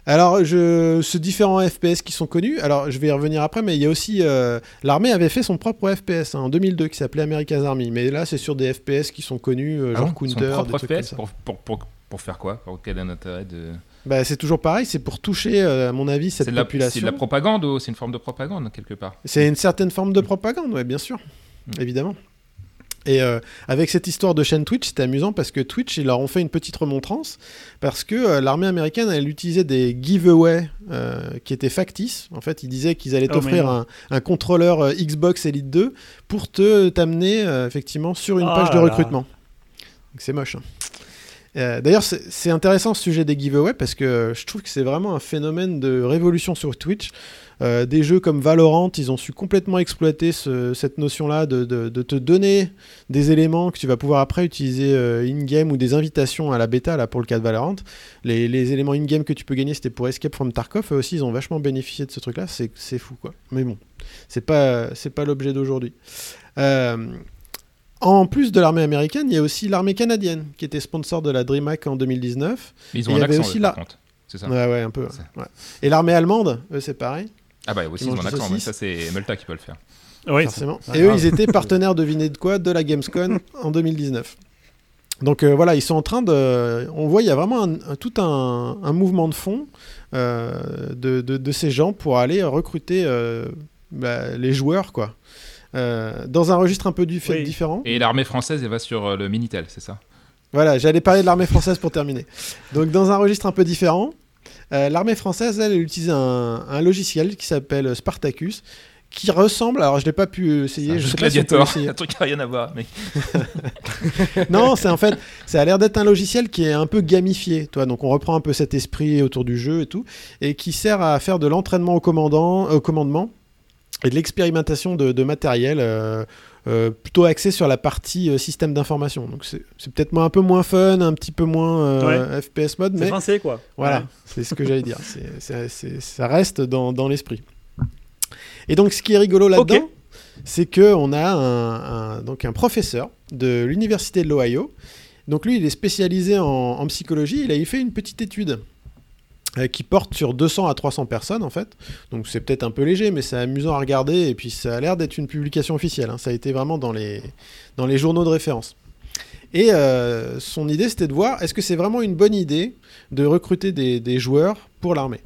Alors, je... ce différents FPS qui sont connus. Alors, je vais y revenir après, mais il y a aussi. euh, L'armée avait fait son propre FPS hein, en 2002 qui s'appelait America's Army. Mais là, c'est sur des FPS qui sont connus, euh, Ah genre bon Son Counter. propre des FPS pour, pour, pour, pour faire quoi? Pour quel est l'intérêt de Bah, c'est toujours pareil, c'est pour toucher, euh, à mon avis, cette de, la- c'est population. de la propagande ou c'est une forme de propagande quelque part? C'est une certaine forme de propagande, ouais, bien sûr, Mm. évidemment. Et euh, avec cette histoire de chaîne Twitch, c'était amusant parce que Twitch, ils leur ont fait une petite remontrance parce que euh, l'armée américaine, elle utilisait des giveaways euh, qui étaient factices. En fait, ils disaient qu'ils allaient Oh, t'offrir un, un contrôleur Xbox Elite 2 pour te t'amener effectivement sur une Oh page de recrutement. C'est moche. hein. Euh, D'ailleurs, c'est intéressant ce sujet des giveaways parce que je trouve que c'est vraiment un phénomène de révolution sur Twitch. Euh, des jeux comme Valorant, ils ont su complètement exploiter ce- cette notion-là de, te donner des éléments que tu vas pouvoir après utiliser euh, in-game ou des invitations à la bêta, là pour le cas de Valorant. Les, éléments in-game que tu peux gagner, c'était pour Escape from Tarkov. Eux aussi, ils ont vachement bénéficié de ce truc-là. C'est fou, quoi. Mais bon, c'est pas, pas l'objet d'aujourd'hui. Euh, en plus de l'armée américaine, il y a aussi l'armée canadienne qui était sponsor de la DreamHack en 2019. Mais Ils Et ont il y un avait accent aussi eux, la- par contre. C'est ça Ouais, ouais, un peu. Ouais. Et l'armée allemande, eux, c'est pareil. Ah bah aussi Ils ont un accent, mais ça c'est Multa qui peut le faire. Oui, forcément. Et eux, ils étaient partenaires, devinez de quoi, de la Gamescom en 2019. Donc euh, voilà, ils sont en train de. On voit, il y a vraiment un- un- tout un, un mouvement de fond euh, de, de- de ces gens pour aller recruter euh, bah, les joueurs, quoi. Euh, dans un registre un peu du Oui. différent. Et l'armée française, elle va sur euh, le Minitel, c'est ça? Voilà, j'allais parler de l'armée française pour terminer. Donc, dans un registre un peu différent, euh, l'armée française, elle, elle utilise un, un logiciel qui s'appelle Spartacus, qui ressemble. Alors, je l'ai pas pu essayer. Un Je sais si Gladiator, essayer. un truc qui n'a rien à voir. Mais... non, c'est en fait, ça a l'air d'être un logiciel qui est un peu gamifié, toi. Donc on reprend un peu cet esprit autour du jeu et tout, et qui sert à faire de l'entraînement au, commandant, au commandement et de l'expérimentation de, de matériel. euh, euh, plutôt axé sur la partie euh, système d'information. Donc c'est peut-être un peu moins fun, un petit peu moins FPS mode, C'est français, quoi. voilà, Ouais. c'est ce que j'allais dire. Ça reste dans, dans l'esprit. Et donc, ce qui est rigolo là-dedans, Ok. c'est que on a un, un- donc un professeur de l'université de l'Ohio. Donc lui, il est spécialisé en, en psychologie. Il a fait une petite étude qui porte sur 200 à 300 personnes en fait. Donc c'est peut-être un peu léger, mais c'est amusant à regarder. Et puis ça a l'air d'être une publication officielle. hein. Ça a été vraiment dans les, dans les journaux de référence. Et euh, son idée, c'était de voir est-ce que c'est vraiment une bonne idée de recruter des, des joueurs pour l'armée?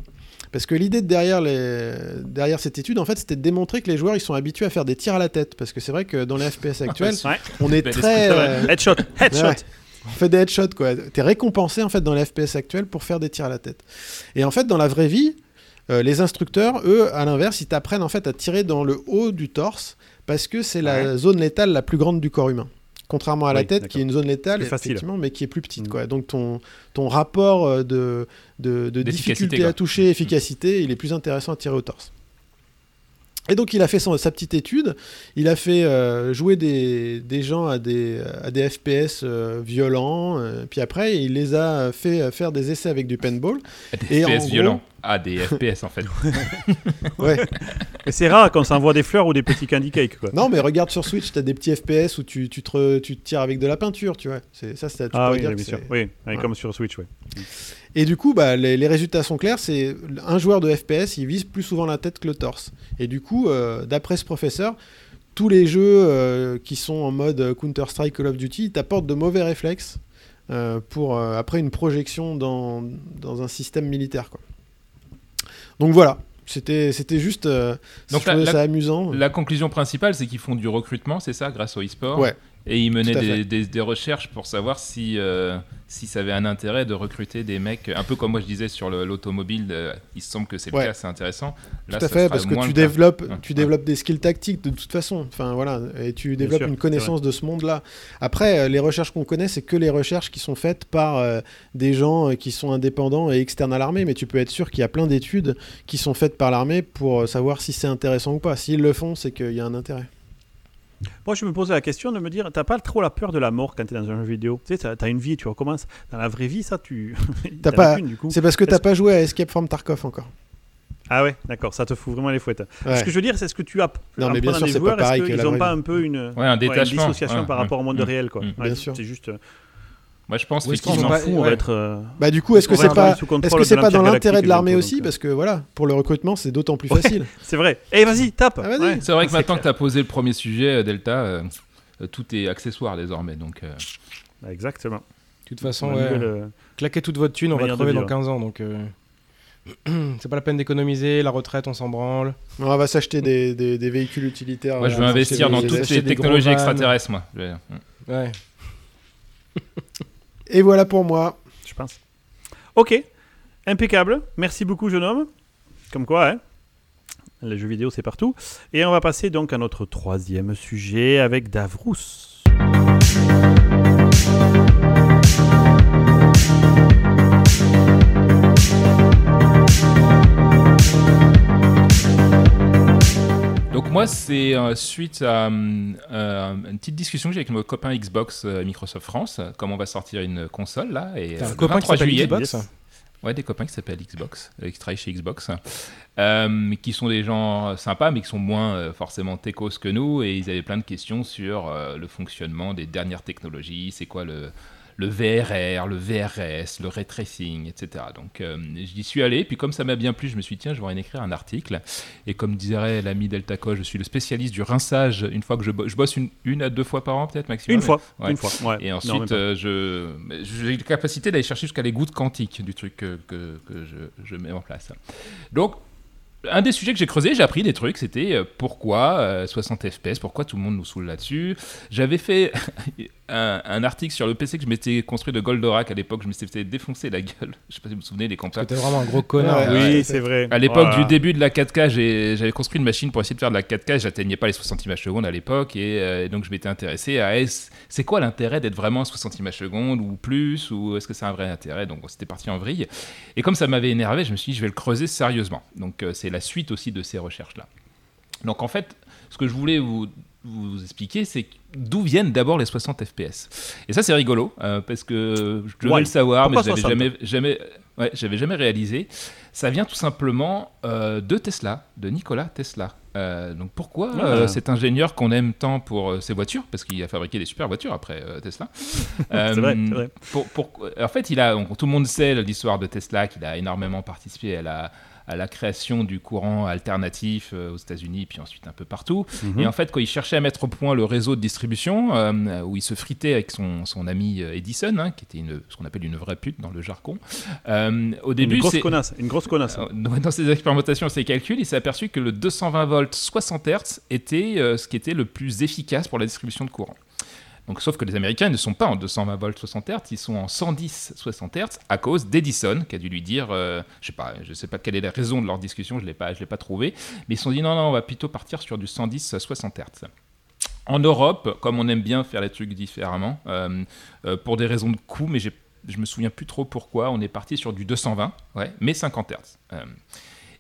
Parce que l'idée de derrière, les, derrière cette étude, en fait, c'était de démontrer que les joueurs, ils sont habitués à faire des tirs à la tête. Parce que c'est vrai que dans les FPS actuels, Ouais, on est très... euh, Headshot, headshot. Ouais. On fait des headshots, quoi. T'es récompensé, en fait, dans les FPS actuels pour faire des tirs à la tête. Et en fait, dans la vraie vie, euh, les instructeurs, eux, à l'inverse, ils t'apprennent, en fait, à tirer dans le haut du torse parce que c'est la zone létale la plus grande du corps humain. Contrairement à la Oui, tête, qui est une zone létale, effectivement, mais qui est plus petite, Mm. quoi. Donc, ton, ton rapport euh, de, de, de D'efficacité, difficulté quoi. à toucher, efficacité, il est plus intéressant à tirer au torse. Et donc il a fait son- sa petite étude, il a fait euh, jouer des, des gens à des, à des FPS euh, violents, euh, puis après il les a fait euh, faire des essais avec du paintball. Des Et en FPS gros- violents. Ah, des FPS en fait. Ouais. Et c'est rare quand on s'envoie des fleurs ou des petits candy cakes, quoi. non mais regarde sur Switch, t'as des petits FPS où tu, tu, te, re- tu te tires avec de la peinture, tu vois. C'est ça, c'est- tu Ah oui, dire bien sûr. oui, Ouais. comme sur Switch, oui. Et du coup, bah, les, les résultats sont clairs. C'est un joueur de FPS, il vise plus souvent la tête que le torse. Et du coup, euh, d'après ce professeur, tous les jeux euh, qui sont en mode Counter Strike, Call of Duty, t'apportent de mauvais réflexes euh, pour après une projection dans, dans un système militaire. Quoi. Donc voilà. C'était, c'était juste. euh, Donc je trouvais la- ça amusant. La conclusion principale, c'est qu'ils font du recrutement, c'est ça, grâce au e-sport? Ouais. Et ils menaient des, des- des recherches pour savoir si, euh, si ça avait un intérêt de recruter des mecs, un peu comme moi je disais sur le- l'automobile, euh, il se semble que c'est le Ouais. cas, c'est intéressant. Là, Tout à ça fait, parce que tu cas. développes, tu Ouais. développes des skills tactiques de toute façon. Enfin voilà, et tu développes sûr, une connaissance de ce monde-là. Après, euh, les recherches qu'on connaît, c'est que les recherches qui sont faites par euh, des gens qui sont indépendants et externes à l'armée. Mais tu peux être sûr qu'il y a plein d'études qui sont faites par l'armée pour savoir si c'est intéressant ou pas. S'ils le font, c'est qu'il y a un intérêt. Moi, je me posais la question de me dire, t'as pas trop la peur de la mort quand t'es dans un jeu vidéo? Tu sais, t'as- une vie, tu recommences. Dans la vraie vie, ça, tu. T'as pas-. C'est parce que t'as pas joué à Escape from Tarkov encore. Ah ouais, d'accord, ça te fout vraiment les fouettes. Ouais. Ce que je veux dire, c'est ce que tu as. Non, mais bien sûr, c'est pas joueurs, pareil est-ce que qu'ils la ont vraie pas un peu une. Ouais, un ouais, détachement. une dissociation Ouais, par rapport au monde Mm. réel, quoi. Mm. Ouais, Bien sûr. C'est juste. Moi, je pense qu'ils ont s'en foutent, ouais. être. euh, Bah du coup, est-ce que c'est pas, est-ce que c'est pas dans l'intérêt de l'armée aussi Parce que voilà, pour le recrutement, c'est d'autant plus Ouais. facile. C'est vrai. Eh, vas-y, tape. Ah. Ouais. C'est vrai que C'est maintenant que tu as posé le premier sujet, euh, Delta, euh, euh, tout est accessoire désormais. Donc, euh, Exactement. De toute façon, La ouais, nouvelle, euh, claquez toute votre thune, on va crever dans vivre. 15 ans. Donc, c'est pas la peine d'économiser. La retraite, on s'en branle. On va s'acheter des, des- des véhicules utilitaires. moi, je veux investir dans toutes les technologies extraterrestres, moi. Ouais. Et voilà pour moi. je pense. Ok, impeccable. Merci beaucoup, jeune homme. Comme quoi, hein les jeux vidéo, c'est partout. Et on va passer donc à notre troisième sujet avec Davrous. Donc moi, c'est euh, suite à euh, euh, une petite discussion que j'ai avec mon copain Xbox euh, Microsoft France, euh, comme on va sortir une console là, et euh, un le copain qui 23 s'appelle juillet, Xbox yes. Ouais, des copains qui s'appellent Xbox, euh, qui travaillent chez Xbox, euh, qui sont des gens sympas, mais qui sont moins euh, forcément techos que nous, et ils avaient plein de questions sur euh, le fonctionnement des dernières technologies, c'est quoi le, le VRR, le VRS, le ray tracing, etc. Donc euh, j'y suis allé, puis comme ça m'a bien plu, je me suis dit, tiens, je vais en écrire un article, et comme dirait l'ami Deltaco, je suis le spécialiste du rinçage, une fois que je, bo- je bosse une, une à deux fois par an peut-être maximum. Une fois. Ouais. Une fois. Ouais. Et ensuite, euh, je j'ai la capacité d'aller chercher jusqu'à les gouttes quantiques du truc que, que, que je, je mets en place. Donc, un des sujets que j'ai creusé, j'ai appris des trucs, c'était euh, pourquoi euh, 60 FPS, pourquoi tout le monde nous saoule là-dessus. J'avais fait un, un article sur le PC que je m'étais construit de Goldorak à l'époque, je m'étais fait défoncer la gueule. Je sais pas si vous vous souvenez des compacts. T'es vraiment un gros connard. Ouais, Oui, c'est vrai. À l'époque Voilà. du début de la 4K, j'ai- j'avais construit une machine pour essayer de faire de la 4K. J'atteignais pas les 60 images secondes à l'époque et euh, donc je m'étais intéressé à c'est quoi l'intérêt d'être vraiment à 60 images secondes ou plus ou est-ce que c'est un vrai intérêt? Donc c'était parti en vrille. Et comme ça m'avait énervé, je me suis dit je vais le creuser sérieusement. Donc euh, c'est la suite aussi de ces recherches là. Donc en fait, ce que je voulais vous, vous expliquer, c'est d'où viennent d'abord les 60 FPS. Et ça c'est rigolo euh, parce que je devais Ouais. le savoir, mais 60? jamais, jamais, ouais, j'avais jamais réalisé. Ça vient tout simplement euh, de Tesla, de Nikola Tesla. Euh, donc pourquoi Ah. cet ingénieur qu'on aime tant pour ses voitures, parce qu'il a fabriqué des super voitures après Tesla. C'est vrai, c'est vrai. pour- pour- en fait, il a, donc, tout le monde sait l'histoire de Tesla, qu'il a énormément participé à la, à la création du courant alternatif euh, aux États-Unis, puis ensuite un peu partout. Mhm. Et en fait, quand il cherchait à mettre au point le réseau de distribution, euh, où il se fritait avec son, son ami euh, Edison, hein, qui était une, ce qu'on appelle une vraie pute dans le jargon, euh, au début, une grosse connasse. Une grosse connasse. Dans ses expérimentations ses calculs, il s'est aperçu que le 220 volts 60 Hz était ce qui était le plus efficace pour la distribution de courant. Donc, sauf que les Américains ne sont pas en 220 volts 60 Hz, ils sont en 110 60 Hz à cause d'Edison qui a dû lui dire, euh, je sais sais pas quelle est la raison de leur discussion, je l'ai l'ai pas trouvé, mais ils se sont dit non non, on va plutôt partir sur du 110 60 Hz. En Europe, comme on aime bien faire les trucs différemment, euh, euh, pour des raisons de coût, mais j'ai- je me souviens plus trop pourquoi, on est parti sur du 220, ouais, mais 50 Hz.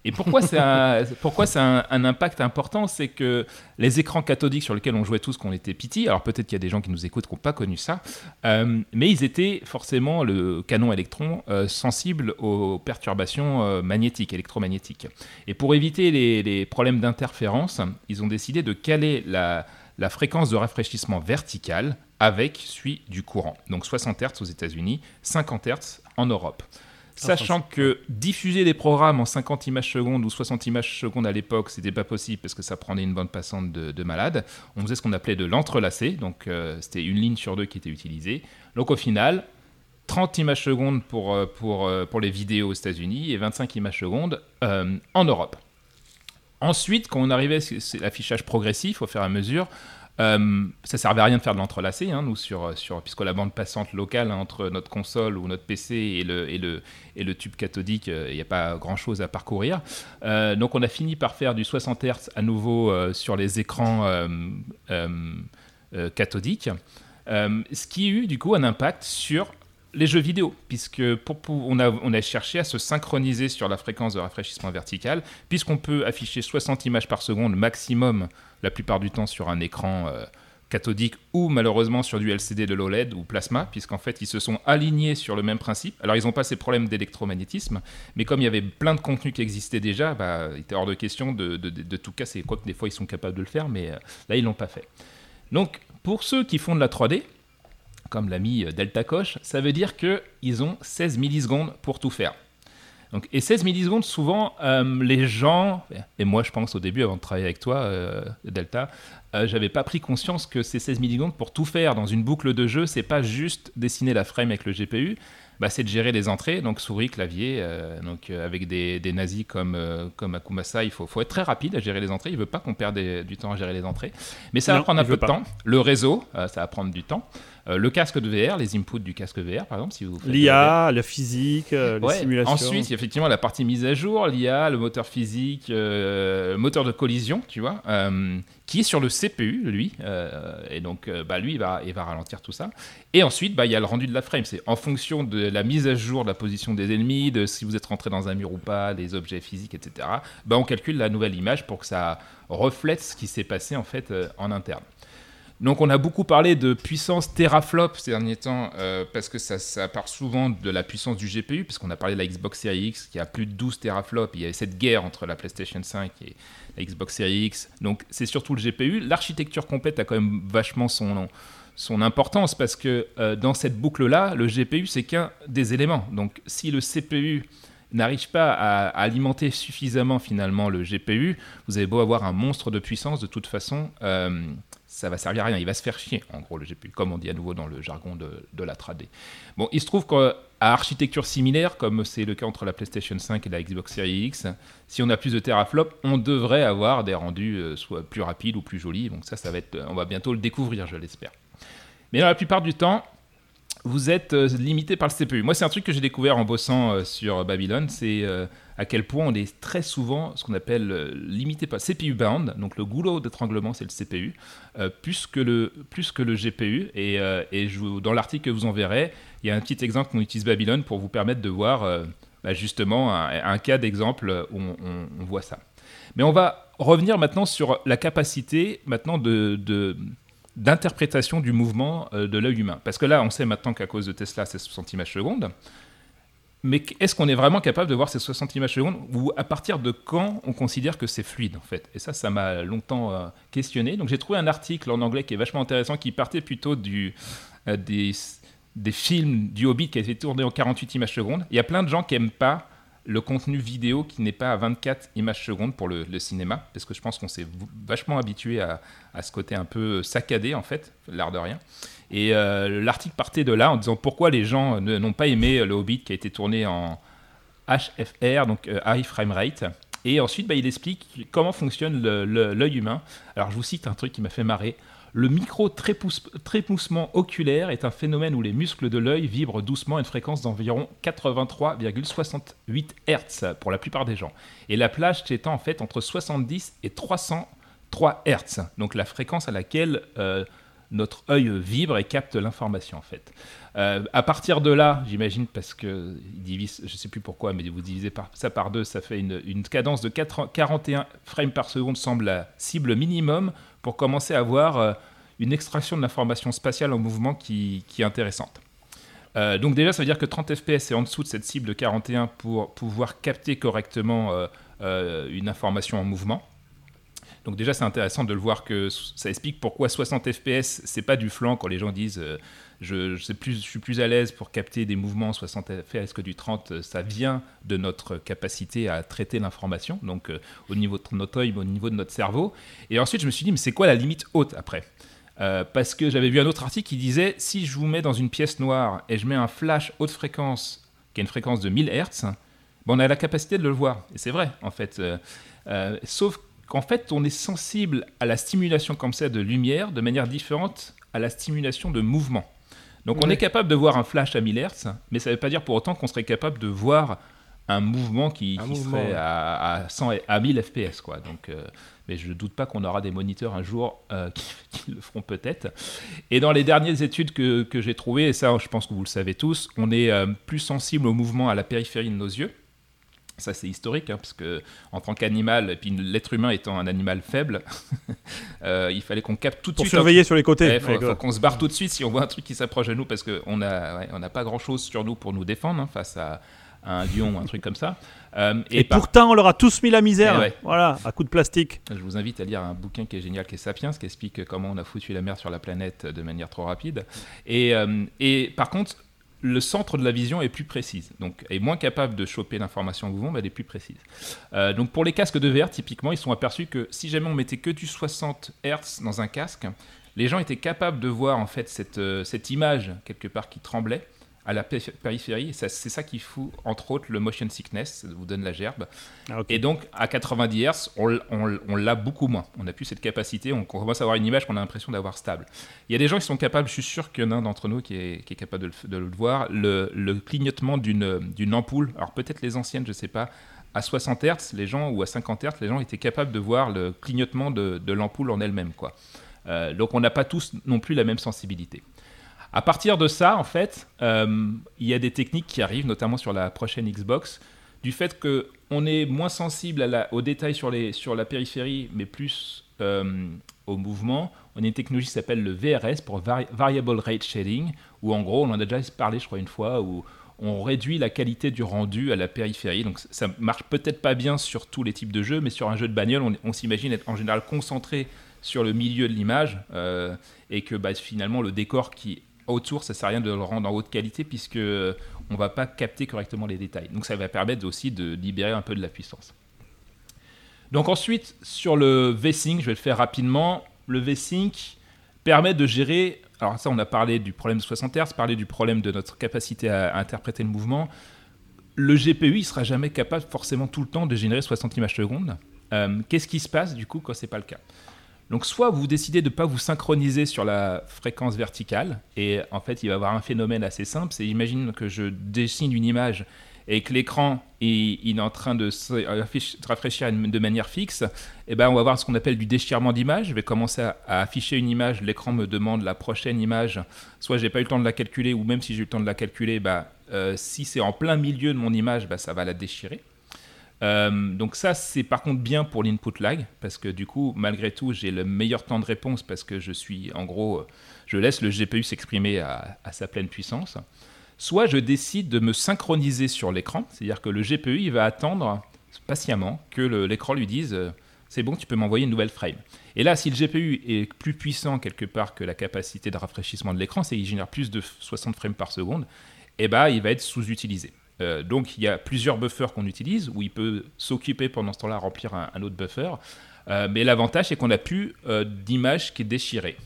Et pourquoi c'est un, pourquoi c'est un, un impact important C'est que les écrans cathodiques sur lesquels on jouait tous quand on était petit, alors peut-être qu'il y a des gens qui nous écoutent qui n'ont pas connu ça, euh, mais ils étaient forcément, le canon électron, euh, sensible aux perturbations euh, magnétiques, électromagnétiques. Et pour éviter les, les problèmes d'interférence, ils ont décidé de caler la, la fréquence de rafraîchissement verticale avec celui du courant. Donc 60 Hz aux États-Unis, 50 Hz en Europe. Sachant que diffuser des programmes en 50 images secondes ou 60 images secondes à l'époque, c'était pas possible parce que ça prenait une bande passante de, de malade. On faisait ce qu'on appelait de l'entrelacé, donc euh, c'était une ligne sur deux qui était utilisée. Donc au final, 30 images secondes pour, euh, pour, euh, pour les vidéos aux États-Unis et 25 images secondes euh, en Europe. Ensuite, quand on arrivait, c'est l'affichage progressif au fur et à mesure. Euh, ça servait à rien de faire de l'entrelacé, hein, nous, puisque la bande passante locale hein, entre notre console ou notre PC et le, tube cathodique, il n'y a pas grand-chose à parcourir. Euh, donc on a fini par faire du 60 Hz à nouveau euh, sur les écrans euh, euh, euh, cathodiques, Euh, ce qui a eu du coup un impact sur les jeux vidéo, puisque pour, on, a, cherché à se synchroniser sur la fréquence de rafraîchissement vertical, puisqu'on peut afficher 60 images par seconde maximum la plupart du temps sur un écran euh, cathodique ou malheureusement sur du LCD de l'OLED ou plasma, puisqu'en fait ils se sont alignés sur le même principe. Alors ils n'ont pas ces problèmes d'électromagnétisme, mais comme il y avait plein de contenus qui existaient déjà, bah, il était hors de question de, de- de- de tout casser. Quoique des fois ils sont capables de le faire, mais euh, là ils l'ont pas fait. Donc pour ceux qui font de la 3D, comme l'a mis euh, Delta Coche, ça veut dire qu'ils ont 16 millisecondes pour tout faire. Donc, et 16 millisecondes, souvent, euh, les gens, et moi je pense au début, avant de travailler avec toi, euh, Delta, euh, j'avais pas pris conscience que ces 16 millisecondes, pour tout faire dans une boucle de jeu, c'est pas juste dessiner la frame avec le GPU, bah, c'est de gérer les entrées, donc souris, clavier, donc avec des, des nazis comme, comme Akumasa, il faut, faut être très rapide à gérer les entrées, il veut pas qu'on perde des- du temps à gérer les entrées, mais ça va prendre un peu de pas. temps, le réseau, ça va prendre du temps, le casque de VR, les inputs du casque VR, par exemple, si vous. L'IA, la physique, euh, les Ouais, simulations. Ensuite, effectivement, la partie mise à jour, l'IA, le moteur physique, euh, le moteur de collision, tu vois, euh, qui est sur le CPU, lui. euh, et donc, euh, bah, lui, il va, il va ralentir tout ça. Et ensuite, bah, il y a le rendu de la frame. C'est en fonction de la mise à jour de la position des ennemis, de si vous êtes rentré dans un mur ou pas, des objets physiques, etc. Bah, on calcule la nouvelle image pour que ça reflète ce qui s'est passé en fait euh, en interne. Donc on a beaucoup parlé de puissance teraflop ces derniers temps euh, parce que ça, ça part souvent de la puissance du GPU puisqu'on a parlé de la Xbox Series X qui a plus de 12 teraflops. Il y avait cette guerre entre la PlayStation 5 et la Xbox Series X. Donc c'est surtout le GPU. L'architecture complète a quand même vachement son, son importance parce que euh, dans cette boucle-là, le GPU c'est qu'un des éléments. Donc si le CPU n'arrive pas à, à alimenter suffisamment finalement le GPU, vous avez beau avoir un monstre de puissance, de toute façon, euh, ça va servir à rien. Il va se faire chier, en gros, le GPU, comme on dit à nouveau dans le jargon de, de la 3D. Bon, il se trouve que à architecture similaire, comme c'est le cas entre la PlayStation 5 et la Xbox Series X, si on a plus de teraflops, on devrait avoir des rendus euh, soit plus rapides ou plus jolis. Donc ça, ça va être, on va bientôt le découvrir, je l'espère. Mais dans la plupart du temps, vous êtes euh, limité par le CPU. Moi, c'est un truc que j'ai découvert en bossant euh, sur Babylon, c'est à quel point on est très souvent ce qu'on appelle limité par CPU bound, donc le goulot d'étranglement, c'est le CPU, plus, que le, plus que le GPU. Et, dans l'article que vous enverrez, il y a un petit exemple qu'on utilise Babylon pour vous permettre de voir bah, justement un, cas d'exemple où on, voit ça. Mais on va revenir maintenant sur la capacité maintenant de, d'interprétation du mouvement euh, de l'œil humain. Parce que là, on sait maintenant qu'à cause de Tesla, c'est 60 images secondes. Mais est-ce qu'on est vraiment capable de voir ces 60 images secondes Ou à partir de quand on considère que c'est fluide, en fait? Et ça, ça m'a longtemps euh, questionné. Donc j'ai trouvé un article en anglais qui est vachement intéressant, qui partait plutôt du, euh, des, films du Hobbit qui a été tourné en 48 images secondes. Il y a plein de gens qui n'aiment pas le contenu vidéo qui n'est pas à 24 images secondes pour le, cinéma, parce que je pense qu'on s'est vachement habitué à, ce côté un peu saccadé, en fait, l'art de rien. Et euh, l'article partait de là en disant pourquoi les gens n'ont pas aimé le Hobbit qui a été tourné en HFR, donc euh, High Frame Rate. Et ensuite, bah, il explique comment fonctionne l'œil humain. Alors, je vous cite un truc qui m'a fait marrer. Le micro-trépoussement oculaire est un phénomène où les muscles de l'œil vibrent doucement à une fréquence d'environ 83,68 Hz pour la plupart des gens. Et la plage s'étend en fait entre 70 et 303 Hz, donc la fréquence à laquelle euh, notre œil vibre et capte l'information en fait. Euh, à partir de là, j'imagine, parce que je ne sais plus pourquoi, mais vous divisez ça par deux, ça fait une, cadence de 41 frames par seconde semble la cible minimum pour commencer à avoir euh, une extraction de l'information spatiale en mouvement qui, est intéressante. Euh, donc déjà, ça veut dire que 30 fps est en dessous de cette cible de 41 pour pouvoir capter correctement euh, une information en mouvement. Donc déjà, c'est intéressant de le voir que ça explique pourquoi 60 fps, c'est pas du flanc quand les gens disent je, suis plus à l'aise pour capter des mouvements 60 fps que du 30. Ça vient de notre capacité à traiter l'information, donc euh, au niveau de notre œil, au niveau de notre cerveau. Et ensuite, je me suis dit, mais c'est quoi la limite haute après? Euh, parce que j'avais vu un autre article qui disait si je vous mets dans une pièce noire et je mets un flash haute fréquence qui a une fréquence de 1000 Hz, bon, on a la capacité de le voir. Et c'est vrai, en fait. Euh, sauf qu'en fait, on est sensible à la stimulation comme ça de lumière de manière différente à la stimulation de mouvement. Donc on est capable de voir un flash à 1000 Hz, mais ça ne veut pas dire pour autant qu'on serait capable de voir un mouvement qui, serait à, 100, à 1000 fps. Quoi. Donc, euh, mais je ne doute pas qu'on aura des moniteurs un jour euh, qui, le feront peut-être. Et dans les dernières études que, que j'ai trouvées, et ça je pense que vous le savez tous, on est euh, plus sensible au mouvement à la périphérie de nos yeux. Ça, c'est historique, hein, parce que en tant qu'animal, et puis l'être humain étant un animal faible, euh, il fallait qu'on capte tout de suite. Pour surveiller sur les côtés. Il faut, qu'on se barre tout de suite si on voit un truc qui s'approche de nous, parce qu'on n'a on pas grand-chose sur nous pour nous défendre hein, face à, un lion ou un truc comme ça. Euh, et, pourtant, on leur a tous mis la misère. Eh voilà, à coup de plastique. Je vous invite à lire un bouquin qui est génial, qui est Sapiens, qui explique comment on a foutu la mer sur la planète de manière trop rapide. Et, euh, et par contre, le centre de la vision est plus précise, donc est moins capable de choper l'information en mouvement, mais elle est plus précise. Euh, donc pour les casques de VR, typiquement, ils sont aperçus que si jamais on mettait que du 60 Hz dans un casque, les gens étaient capables de voir en fait cette, euh, cette image quelque part qui tremblait, à la périphérie. C'est ça qui fout, entre autres, le motion sickness, ça vous donne la gerbe. Ah, Et donc, à 90 Hz, on, l'a beaucoup moins. On n'a plus cette capacité, on commence à avoir une image qu'on a l'impression d'avoir stable. Il y a des gens qui sont capables, je suis sûr qu'il y en a un d'entre nous qui est, capable de le, voir, le, clignotement d'une ampoule. Alors peut-être les anciennes, je ne sais pas, à 60 Hz, les gens, ou à 50 Hz, les gens étaient capables de voir le clignotement de, l'ampoule en elle-même. quoi. Euh, donc on n'a pas tous non plus la même sensibilité. À partir de ça, en fait, euh, il y a des techniques qui arrivent, notamment sur la prochaine Xbox, du fait qu'on est moins sensible à la, aux détails sur la périphérie, mais plus euh, au mouvement. On a une technologie qui s'appelle le VRS, pour Variable Rate Shading, où en gros, on en a déjà parlé, je crois, une fois, où on réduit la qualité du rendu à la périphérie. Donc ça marche peut-être pas bien sur tous les types de jeux, mais sur un jeu de bagnole, on, s'imagine être en général concentré sur le milieu de l'image euh, et que bah, finalement le décor qui autour, ça sert à rien de le rendre en haute qualité puisque euh, on va pas capter correctement les détails. Donc ça va permettre aussi de libérer un peu de la puissance. Donc ensuite, sur le V-Sync, je vais le faire rapidement. Le V-Sync permet de gérer alors ça, on a parlé du problème de 60 Hz, parlé du problème de notre capacité à, interpréter le mouvement. Le GPU, il sera jamais capable forcément tout le temps de générer 60 images secondes. Euh, Qu'est-ce qui se passe du coup quand c'est pas le cas? Donc soit vous décidez de ne pas vous synchroniser sur la fréquence verticale, et en fait il va y avoir un phénomène assez simple, c'est imagine que je dessine une image et que l'écran est en train de se de rafraîchir de manière fixe, et ben on va avoir ce qu'on appelle du déchirement d'image. Je vais commencer à, afficher une image, l'écran me demande la prochaine image, soit j'ai pas eu le temps de la calculer, ou même si j'ai eu le temps de la calculer, bah, euh, si c'est en plein milieu de mon image, bah, ça va la déchirer. Euh, donc ça, c'est par contre bien pour l'input lag, parce que du coup, malgré tout, j'ai le meilleur temps de réponse, parce que je suis, en gros, euh, je laisse le GPU s'exprimer à, sa pleine puissance. Soit je décide de me synchroniser sur l'écran, c'est-à-dire que le GPU, il va attendre patiemment que l'écran lui dise euh, c'est bon, tu peux m'envoyer une nouvelle frame. Et là, si le GPU est plus puissant quelque part que la capacité de rafraîchissement de l'écran, c'est qu'il génère plus de 60 frames par seconde, et ben il va être sous-utilisé. Euh, donc il y a plusieurs buffers qu'on utilise, où il peut s'occuper pendant ce temps-là à remplir un, autre buffer. Euh, mais l'avantage, c'est qu'on n'a plus euh, d'image qui est déchirée.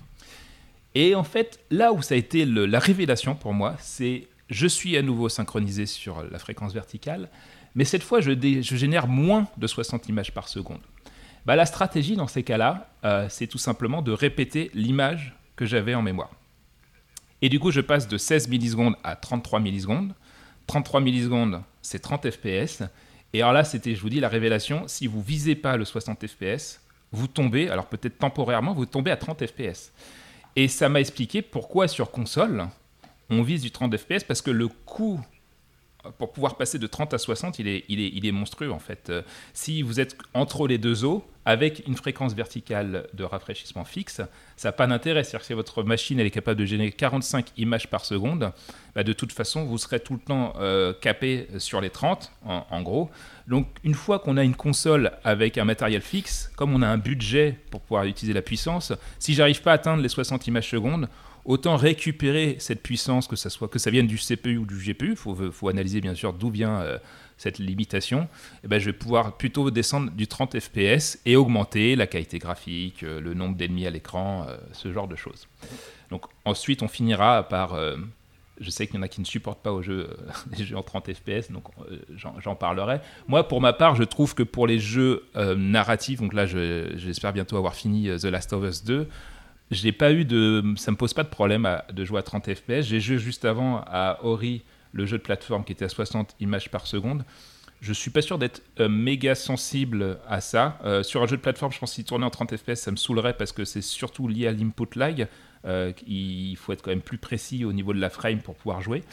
Et en fait, là où ça a été la révélation pour moi, c'est je suis à nouveau synchronisé sur la fréquence verticale, mais cette fois, je, je génère moins de 60 images par seconde. Bah, la stratégie dans ces cas-là, c'est tout simplement de répéter l'image que j'avais en mémoire. Et du coup, je passe de 16 millisecondes à 33 millisecondes. 33 millisecondes, c'est 30 fps. Et alors là, c'était, je vous dis, la révélation. Si vous visez pas le 60 fps, vous tombez, alors peut-être temporairement, vous tombez à 30 fps. Et ça m'a expliqué pourquoi sur console, on vise du 30 fps, parce que le coût pour pouvoir passer de 30 à 60, il est, monstrueux en fait. Euh, si vous êtes entre les deux os, avec une fréquence verticale de rafraîchissement fixe, ça n'a pas d'intérêt. C'est-à-dire que si votre machine elle est capable de générer 45 images par seconde, bah, de toute façon, vous serez tout le temps euh, capé sur les 30, en, en gros. Donc, une fois qu'on a une console avec un matériel fixe, comme on a un budget pour pouvoir utiliser la puissance, si j'arrive pas à atteindre les 60 images secondes, autant récupérer cette puissance, que ça, soit, que ça vienne du CPU ou du GPU, il faut, analyser bien sûr d'où vient euh, cette limitation, et ben, je vais pouvoir plutôt descendre du 30 fps et augmenter la qualité graphique, euh, le nombre d'ennemis à l'écran, euh, ce genre de choses. Donc ensuite, on finira par... je sais qu'il y en a qui ne supportent pas aux jeux, les jeux en 30 fps, donc j'en parlerai. Moi, pour ma part, je trouve que pour les jeux narratifs, donc là, je- j'espère bientôt avoir fini The Last of Us 2, j'ai pas eu de, ça me pose pas de problème à- de jouer à 30 fps. J'ai joué juste avant à Ori, le jeu de plateforme qui était à 60 images par seconde. Je suis pas sûr d'être euh, méga sensible à ça. Euh, sur un jeu de plateforme, je pense qu'il tournait en 30 fps, ça me saoulerait parce que c'est surtout lié à l'input lag. Euh, il faut être quand même plus précis au niveau de la frame pour pouvoir jouer.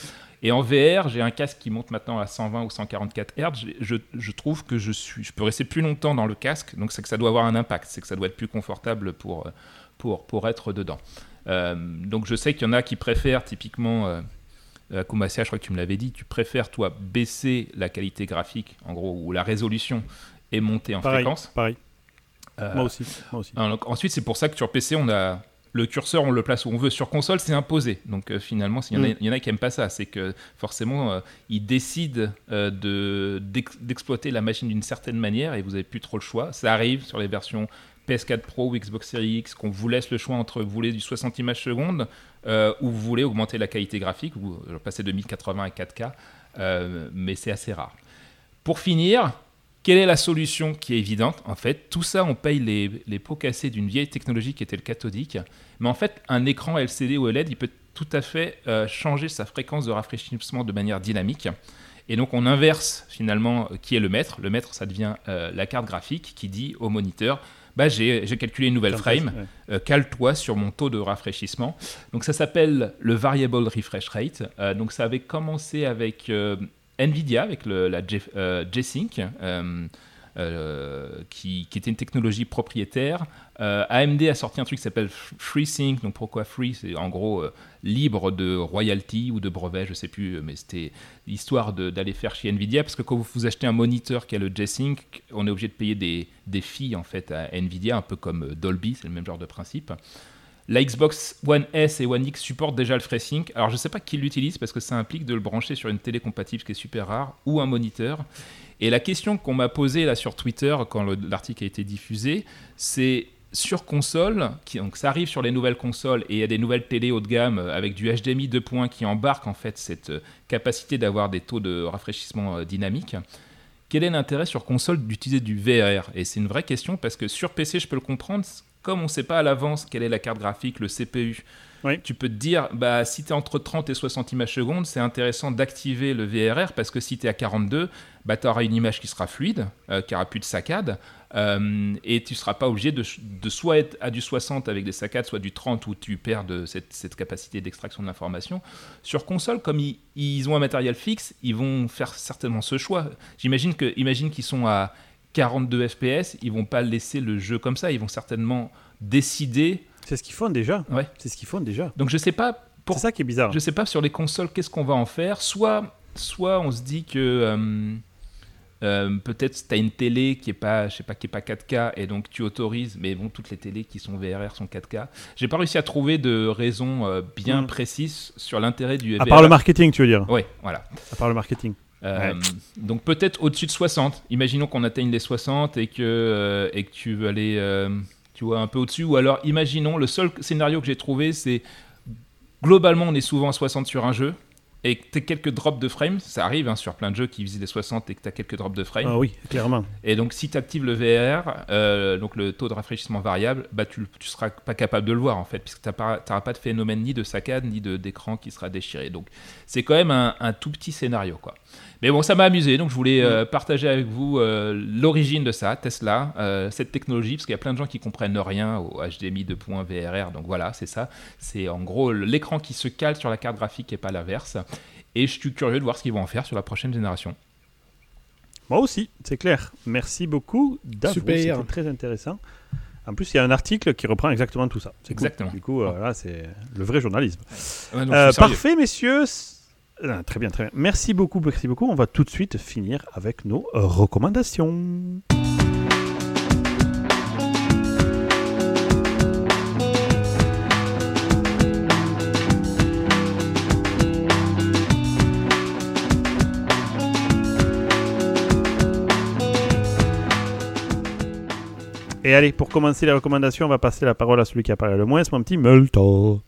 Et en VR, j'ai un casque qui monte maintenant à 120 ou 144 Hz. Je, je trouve que je, suis, je peux rester plus longtemps dans le casque, donc c'est que ça doit avoir un impact, c'est que ça doit être plus confortable pour, pour, pour être dedans. Euh, donc je sais qu'il y en a qui préfèrent typiquement, euh, euh, Kumasia, je crois que tu me l'avais dit, tu préfères toi baisser la qualité graphique, en gros, ou la résolution, et monter en Pareil, fréquence. pareil. Euh, Moi aussi. Moi aussi. alors, donc, ensuite, c'est pour ça que sur PC, on a le curseur, on le place où on veut. Sur console, c'est imposé. Donc euh, finalement, il y, en a- Mm. il y en a qui aiment pas ça. C'est que forcément, euh, ils décident de- d'ex- d'exploiter la machine d'une certaine manière et vous avez plus trop le choix. Ça arrive sur les versions PS4 Pro ou Xbox Series X qu'on vous laisse le choix entre vous voulez du 60 images secondes euh, ou vous voulez augmenter la qualité graphique ou euh, passer de 1080 à 4K. euh, mais c'est assez rare. Pour finir, quelle est la solution qui est évidente? En fait, tout ça, on paye les, les pots cassés d'une vieille technologie qui était le cathodique. Mais en fait, un écran LCD ou LED, il peut tout à fait euh, changer sa fréquence de rafraîchissement de manière dynamique. Et donc, on inverse finalement qui est le maître. Le maître, ça devient la carte graphique qui dit au moniteur bah, j'ai calculé une nouvelle frame, Ouais. euh, cale-toi sur mon taux de rafraîchissement. Donc ça s'appelle le Variable Refresh Rate. Euh, donc ça avait commencé avec euh, NVIDIA, avec le- la G-Sync, qui, qui était une technologie propriétaire. Euh, AMD a sorti un truc qui s'appelle FreeSync. Donc pourquoi Free? C'est en gros euh, libre de royalty ou de brevet, je sais plus, mais c'était l'histoire d'aller faire chez Nvidia parce que quand vous, achetez un moniteur qui a le G-Sync, on est obligé de payer des, des fees en fait à Nvidia, un peu comme euh, Dolby, c'est le même genre de principe. La Xbox One S et One X supportent déjà le FreeSync. Alors je ne sais pas qui l'utilise parce que ça implique de le brancher sur une télé compatible, ce qui est super rare, ou un moniteur. Et la question qu'on m'a posée là sur Twitter quand le- l'article a été diffusé, c'est sur console, donc ça arrive sur les nouvelles consoles et il y a des nouvelles télé haut de gamme euh, avec du HDMI 2 points qui embarquent en fait cette euh, capacité d'avoir des taux de rafraîchissement euh, dynamique. Quel est l'intérêt sur console d'utiliser du VRR Et c'est une vraie question parce que sur PC, je peux le comprendre, comme on ne sait pas à l'avance quelle est la carte graphique, le CPU. Tu peux te dire, bah, si tu es entre 30 et 60 images secondes, c'est intéressant d'activer le VRR parce que si tu es à 42, bah, tu auras une image qui sera fluide, euh, qui aura plus de saccades, euh, et tu seras pas obligé de, soit être à du 60 avec des saccades, soit du 30 où tu perds cette, capacité d'extraction de l'information. Sur console, comme ils, ont un matériel fixe, ils vont faire certainement ce choix. J'imagine que, imagine qu'ils sont à 42 FPS, ils vont pas laisser le jeu comme ça, ils vont certainement décider. C'est ce qu'ils font déjà. Ouais. C'est ce qu'ils font déjà. Donc je sais pas pour C'est ça qui est bizarre. je sais pas sur les consoles qu'est-ce qu'on va en faire. Soit, soit on se dit que euh, euh, peut-être tu as une télé qui est pas, je sais pas, qui est pas 4K et donc tu autorises. Mais bon, toutes les télés qui sont VRR sont 4K. J'ai pas réussi à trouver de raison euh, bien Mm. précise sur l'intérêt du À VRR. part le marketing, tu veux dire Ouais, voilà. À part le marketing. Euh, Ouais. Donc peut-être au-dessus de 60. Imaginons qu'on atteigne les 60 et que, euh, et que tu veux aller euh, tu vois, un peu au-dessus. Ou alors imaginons, le seul scénario que j'ai trouvé, c'est globalement on est souvent à 60 sur un jeu et que tu as quelques drops de frames. Ça arrive hein, sur plein de jeux qui visent les 60 et que tu as quelques drops de frames. Ah oui, clairement. Et donc si tu actives le VR, euh, donc le taux de rafraîchissement variable, bah, tu ne seras pas capable de le voir en fait, puisque tu n'auras pas de phénomène ni de saccade, ni de- d'écran qui sera déchiré. Donc c'est quand même un, un tout petit scénario. quoi. Mais bon, ça m'a amusé, donc je voulais euh, partager avec vous euh, l'origine de ça, Tesla, cette technologie, parce qu'il y a plein de gens qui comprennent rien au HDMI 2.1 VRR, donc voilà, c'est ça. C'est en gros l'écran qui se cale sur la carte graphique et pas l'inverse. Et je suis curieux de voir ce qu'ils vont en faire sur la prochaine génération. Moi aussi, c'est clair. Merci beaucoup. Super. C'était très intéressant. En plus, il y a un article qui reprend exactement tout ça. C'est cool. Exactement. Du coup, euh, là, c'est le vrai journalisme. Ouais, donc, je Euh, parfait, messieurs. Ah, très bien, très bien. Merci beaucoup, merci beaucoup. On va tout de suite finir avec nos recommandations. Et allez, pour commencer les recommandations, on va passer la parole à celui qui a parlé le moins, c'est mon petit Multo.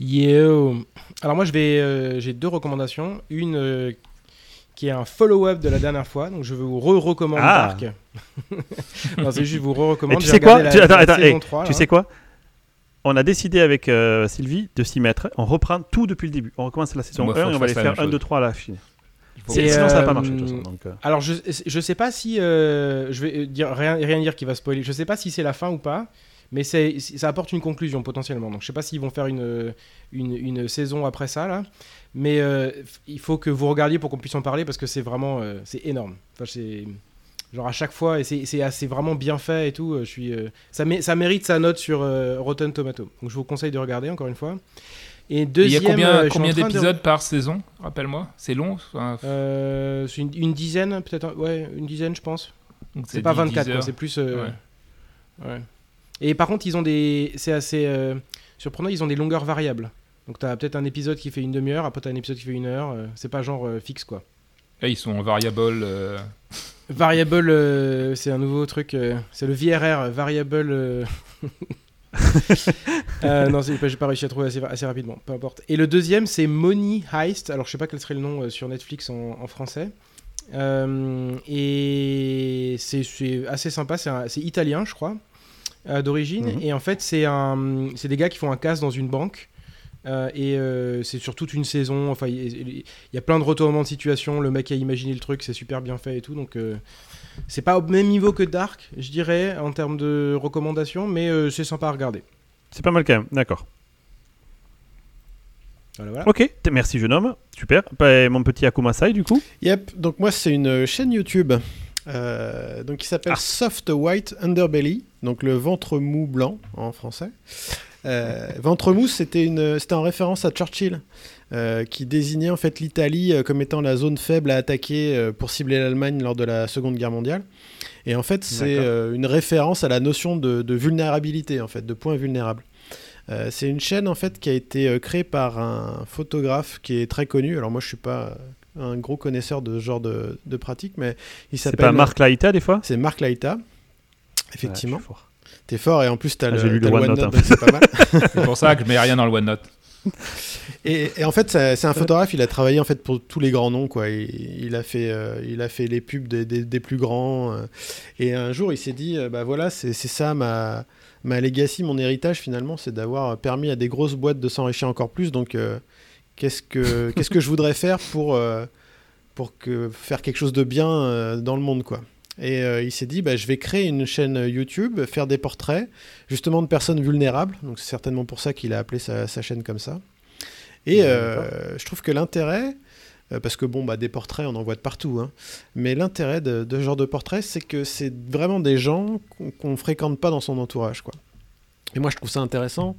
Yo Alors moi je vais, euh, j'ai deux recommandations. Une euh, qui est un follow-up de la dernière fois, donc je vous re-recommande Ah. Dark. non, c'est juste je vous re-recommande. Tu sais quoi Tu- la- attends, la attends, hey, 3, Tu là. sais quoi? On a décidé avec euh, Sylvie de s'y mettre. On reprend tout depuis le début. On recommence la saison Moi, 1 faut que et on va la faire même 1, 2, chose. 3 à la fin. Et, Sinon, ça va pas euh, marcher. de toute façon, donc, euh. Alors je, je sais pas si euh, je vais dire rien, rien dire qui va spoiler. Je sais pas si c'est la fin ou pas, mais ça apporte une conclusion potentiellement. Donc je sais pas s'ils vont faire une, une, une saison après ça là, mais euh, il faut que vous regardiez pour qu'on puisse en parler parce que c'est vraiment euh, c'est énorme. Enfin c'est genre à chaque fois et c'est assez vraiment bien fait et tout. euh, Je suis euh, ça mé- ça mérite sa note sur euh, Rotten Tomato. Donc je vous conseille de regarder encore une fois. Et Il y a deuxième, combien, euh, combien de- d'épisodes par saison Rappelle-moi? C'est long enfin, Euh, c'est une, une dizaine peut-être, ouais, une dizaine je pense. C'est pas 10 24, quoi, heures. c'est plus. euh, Ouais. ouais. Et par contre, ils ont des. C'est assez euh, surprenant, ils ont des longueurs variables. Donc t'as peut-être un épisode qui fait une demi-heure, après t'as un épisode qui fait une heure. c'est pas genre fixe quoi. Là, ils sont en variable. Variable, c'est un nouveau truc. c'est le VRR, variable. euh, non, j'ai pas réussi à trouver assez, assez rapidement. Peu importe. Et le deuxième, c'est Money Heist. Alors je sais pas quel serait le nom euh, sur Netflix en, en français. Euh, et c'est assez sympa. C'est italien, je crois, euh, d'origine. Mhm. Et en fait, c'est des gars qui font un casse dans une banque. Euh, et euh, c'est sur toute une saison. Enfin, il y a plein de retournements de situation. Le mec a imaginé le truc, c'est super bien fait et tout. Donc, euh, c'est pas au même niveau que Dark, je dirais, en termes de recommandations, mais euh, c'est sympa à regarder. C'est pas mal quand même. D'accord. Voilà, voilà. Ok, merci jeune homme. Super. Bah, mon petit Akuma Sai, du coup. Yep, donc moi c'est une chaîne YouTube euh, donc qui s'appelle Ah. Soft White Underbelly, donc le ventre mou blanc en français. Euh, ventre mou, c'était une, c'était en référence à Churchill, euh, qui désignait en fait l'Italie euh, comme étant la zone faible à attaquer euh, pour cibler l'Allemagne lors de la Seconde Guerre mondiale. Et en fait, c'est une référence à la notion de, de vulnérabilité, en fait, de point vulnérable. Euh, c'est une chaîne en fait qui a été créée par un photographe qui est très connu. Alors moi, je suis pas un gros connaisseur de ce genre de, de pratique, mais il C'est s'appelle. pas Marc Laïta, des fois? C'est Marc Laïta, effectivement. Ouais. T'es fort et en plus t'as Ah, le, j'ai lu t'as le le OneNote, OneNote, hein. c'est pas mal. C'est pour ça que je mets rien dans le OneNote. Et, et en fait, c'est un photographe. Il a travaillé en fait pour tous les grands noms, quoi. Il, il a fait, euh, il a fait les pubs des, des- des plus grands. euh. et un jour, il s'est dit, euh, bah voilà, c'est c'est ça ma ma legacy, mon héritage finalement, c'est d'avoir permis à des grosses boîtes de s'enrichir encore plus. Donc, euh, qu'est-ce que qu'est-ce que je voudrais faire pour euh, pour que faire quelque chose de bien euh, dans le monde, quoi. Et euh, il s'est dit, bah, je vais créer une chaîne YouTube, faire des portraits, justement de personnes vulnérables. Donc c'est certainement pour ça qu'il a appelé sa, sa chaîne comme ça. Et euh, je trouve que l'intérêt, euh, parce que bon, bah, des portraits, on en voit de partout, hein, mais l'intérêt de, de ce genre de portraits, c'est que c'est vraiment des gens qu'on qu'on fréquente pas dans son entourage. Quoi. Et moi, je trouve ça intéressant.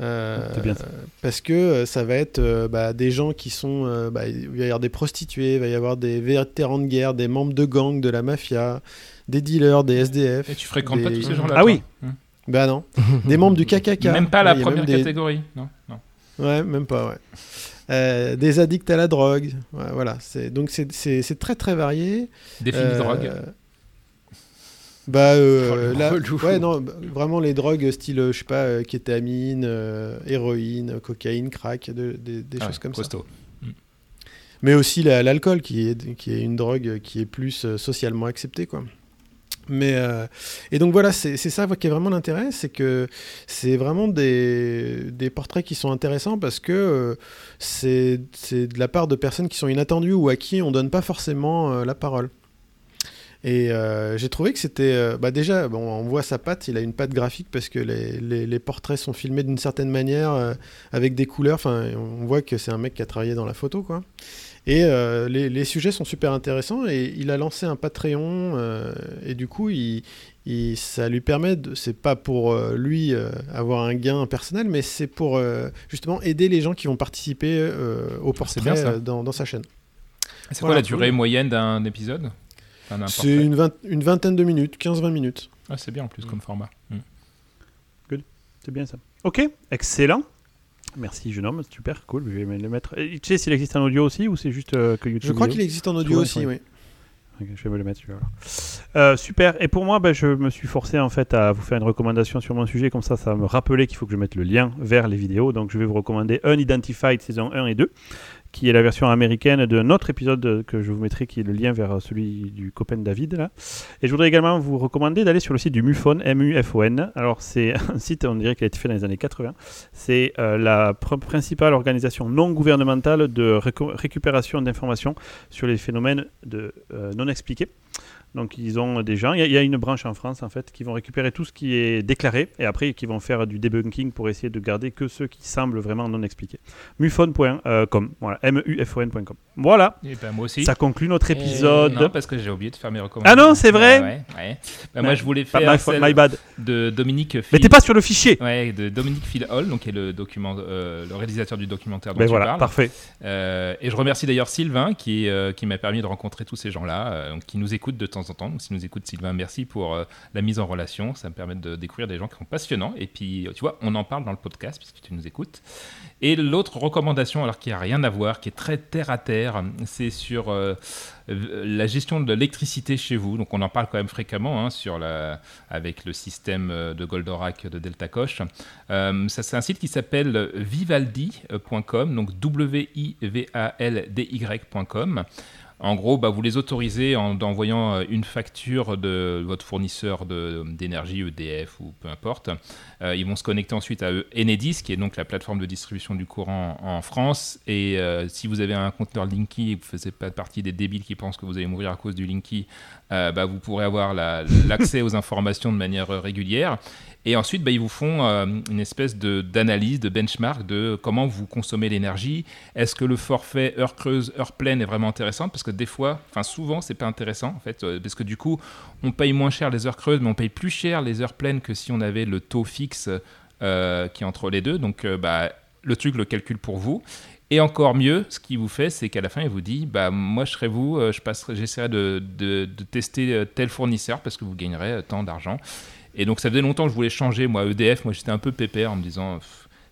Euh, C'est bien ça. Parce que euh, ça va être euh, bah, des gens qui sont. euh, bah, il va y avoir des prostituées, il va y avoir des vétérans de guerre, des membres de gangs, de la mafia, des dealers, des SDF. Et tu fréquentes pas des- tous ces gens-là Ah oui. Hmm. Bah non. des membres du KKK. Même pas la Ouais, première des- catégorie. Non, non. Ouais, même pas, ouais. Euh, des addicts à la drogue. Ouais, voilà. C'est, donc c'est, très très varié. Définis Euh, drogue. Bah, euh, Oh, là, ouais, non, bah, vraiment les drogues style, euh, je sais pas, euh, kétamine, euh, héroïne, cocaïne, crack, de- des- des Ah choses ouais, comme ça. costaud. Mais aussi la- l'alcool, qui est, qui est une drogue qui est plus euh, socialement acceptée, quoi. Mais euh, et donc voilà, c'est ça qui est vraiment l'intérêt, c'est que c'est vraiment des, des portraits qui sont intéressants parce que euh, c'est c'est de la part de personnes qui sont inattendues ou à qui on donne pas forcément euh, la parole. Et euh, j'ai trouvé que c'était euh, bah déjà, bon, on voit sa patte, il a une patte graphique parce que les, les- les portraits sont filmés d'une certaine manière euh, avec des couleurs. Enfin, on voit que c'est un mec qui a travaillé dans la photo, quoi. Et euh, les, les sujets sont super intéressants et il a lancé un Patreon euh, et du coup il, il- ça lui permet de c'est pas pour euh, lui euh, avoir un gain personnel mais c'est pour euh, justement aider les gens qui vont participer euh, au portrait bien, ça. dans, dans sa chaîne. C'est quoi la durée moyenne d'un épisode? C'est une, vingt- une vingtaine de minutes, 15-20 minutes. Ah, c'est bien en plus comme format. Hmm. C'est bien ça. Ok, excellent. Merci, jeune homme. Super, cool. Je vais le mettre. Et tu sais s'il existe en audio aussi ou c'est juste euh, que YouTube Je crois qu'il existe en audio aussi, oui. Je vais me le mettre. celui-là. Euh, super. Et pour moi, ben, je me suis forcé en fait à vous faire une recommandation sur mon sujet. Comme ça, ça me rappelait qu'il faut que je mette le lien vers les vidéos. Donc, je vais vous recommander Unidentified saison 1 et 2, qui est la version américaine d'un autre épisode que je vous mettrai, qui est le lien vers celui du copain David là. Et je voudrais également vous recommander d'aller sur le site du MUFON, M-U-F-O-N. Alors, c'est un site, on dirait qu'il a été fait dans les années 80. C'est euh, la pr- principale organisation non gouvernementale de récu- récupération d'informations sur les phénomènes de, euh, non expliqués. Donc ils ont des gens, il y, a- il y a une branche en France en fait qui vont récupérer tout ce qui est déclaré et après qui vont faire du debunking pour essayer de garder que ceux qui semblent vraiment non expliqués. Mufon.com, voilà, M-U-F-O-N.com. Voilà, Et ben, moi aussi. ça conclut notre Et épisode. Non, parce que j'ai oublié de faire mes recommandations. Ah non, c'est vrai Ouais, ouais. Bah, Moi, je voulais faire my, celle my bad. de Dominique Mais Phil- t'es pas sur le fichier. Ouais, de Dominique Phil Hall, donc qui est le, document, euh, le réalisateur du documentaire dont Ben tu voilà, parles. parfait. Euh, et je remercie d'ailleurs Sylvain qui, euh, qui m'a permis de rencontrer tous ces gens-là, euh, donc, qui nous écoutent de temps en temps. Donc, si nous écoute Sylvain, merci pour euh, la mise en relation. Ça me permet de découvrir des gens qui sont passionnants. Et puis, tu vois, on en parle dans le podcast puisque tu nous écoutes. Et l'autre recommandation, alors qui a rien à voir, qui est très terre à terre, c'est sur euh, euh, la gestion de l'électricité chez vous. Donc, on en parle quand même fréquemment hein, sur la, avec le système euh, de Goldorak de Delta Koch. Euh, ça, c'est un site qui s'appelle vivaldi.com, donc W-I-V-A-L-D-Y.com. En gros, bah, vous les autorisez en envoyant euh, une facture de votre fournisseur d'énergie, EDF ou peu importe. Euh, ils vont se connecter ensuite à Enedis, qui est donc la plateforme de distribution du courant en France. Et euh, si vous avez un compteur Linky vous ne faites pas partie des débiles qui pensent que vous allez mourir à cause du Linky, euh, bah, vous pourrez avoir la- l'accès aux informations de manière régulière. Et ensuite, bah, ils vous font euh, une espèce d'analyse, de, benchmark de comment vous consommez l'énergie. Est-ce que le forfait heure creuse, heure pleine est vraiment intéressant? Parce que des fois, enfin souvent, c'est pas intéressant en fait, euh, parce que du coup, on paye moins cher les heures creuses, mais on paye plus cher les heures pleines que si on avait le taux fixe qui est entre les deux. Donc, bah, le truc le calcule pour vous. Et encore mieux, ce qu'il vous fait, c'est qu'à la fin, il vous dit bah, Moi, je serai vous, euh, je j'essaierai de, de- de tester euh, tel fournisseur parce que vous gagnerez euh, tant d'argent. Et donc, ça faisait longtemps que je voulais changer. Moi, EDF, moi, j'étais un peu pépère en me disant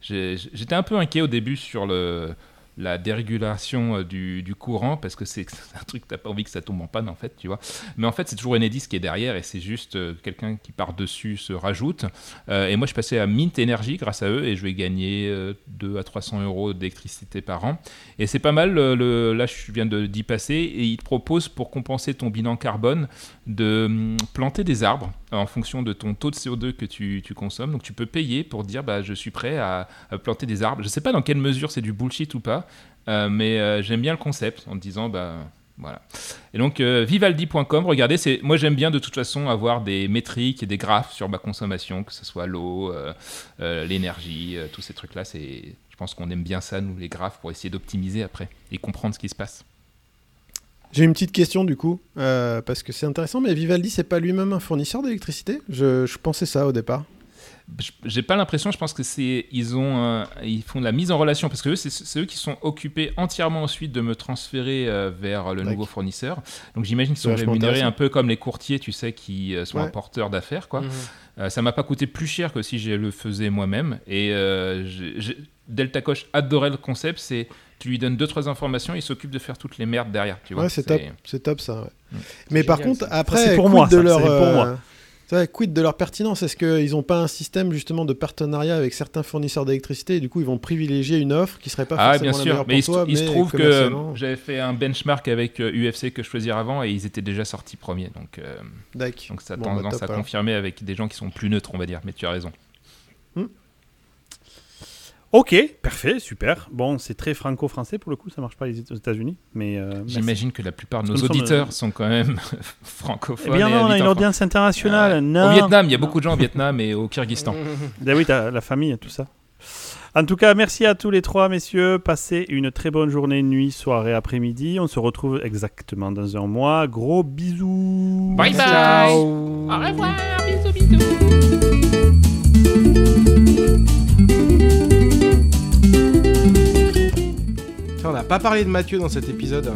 J'étais un peu inquiet au début sur le la dérégulation euh, du, courant parce que c'est un truc t'as pas envie que ça tombe en panne en fait tu vois. Mais en fait c'est toujours Enedis qui est derrière et c'est juste euh, quelqu'un qui par dessus se rajoute. Euh, et moi je passais à Mint Energy grâce à eux et je vais gagner euh, 2 à 300 euros d'électricité par an. Et c'est pas mal le, là je viens d'y passer et ils te proposent pour compenser ton bilan carbone de hum, planter des arbres en fonction de ton taux de CO2 que tu, consommes donc tu peux payer pour dire bah je suis prêt à, planter des arbres je sais pas dans quelle mesure c'est du bullshit ou pas euh, mais euh, j'aime bien le concept en te disant bah voilà. Et donc euh, vivaldi.com, regardez, c'est moi j'aime bien de toute façon avoir des métriques et des graphes sur ma consommation, que ce soit l'eau, l'énergie, tous ces trucs-là. C'est, je pense qu'on aime bien ça nous les graphes pour essayer d'optimiser après et comprendre ce qui se passe. J'ai une petite question du coup, euh, parce que c'est intéressant, mais Vivaldi, c'est pas lui-même un fournisseur d'électricité? Je, je pensais ça au départ. Je- J'ai pas l'impression, je pense que c'est ils ont euh, ils font de la mise en relation parce que eux, c'est c'est eux qui sont occupés entièrement ensuite de me transférer euh, vers le nouveau fournisseur. Donc j'imagine qu'ils sont rémunérés un peu comme les courtiers, tu sais, qui euh, sont Ouais. un porteur d'affaires quoi. Euh, ça m'a pas coûté plus cher que si je le faisais moi-même. Et euh, j'ai- j'ai- Delta Coche adorait le concept. C'est tu lui donnes deux trois informations, il s'occupe de faire toutes les merdes derrière. Tu vois, Ouais, c'est top, c'est top ça. ouais. Mais par génial, contre, ça. après, Ça, c'est pour quid moi, de ça, leur, c'est pour euh, moi. quid de leur pertinence? Est-ce qu'ils n'ont pas un système justement de partenariat avec certains fournisseurs d'électricité et du coup ils vont privilégier une offre qui serait pas Ah, forcément bien la meilleure Mais il, pour toi, il se mais trouve que j'avais fait un benchmark avec euh, UFC que je choisissais avant et ils étaient déjà sortis premiers. Donc, euh, donc ça a Bon, bah, tendance top, à alors. confirmer avec des gens qui sont plus neutres, on va dire. Mais tu as raison. Ok, parfait, super. Bon, c'est très franco-français pour le coup, ça marche pas aux États-Unis, mais. euh. J'imagine que la plupart de nos auditeurs euh, sont quand même Eh francophones. bien et non, on a une en audience internationale. Non. Au Vietnam, il y a beaucoup de gens au Vietnam et au Kyrgyzstan. Ah oui, t'as la famille, tout ça. En tout cas, merci à tous les trois, messieurs. Passez une très bonne journée, nuit, soirée, après-midi. On se retrouve exactement dans un mois. Gros bisous. Bye bye. Ciao. Au revoir, bisous, bisous. On n'a pas parlé de Mathieu dans cet épisode.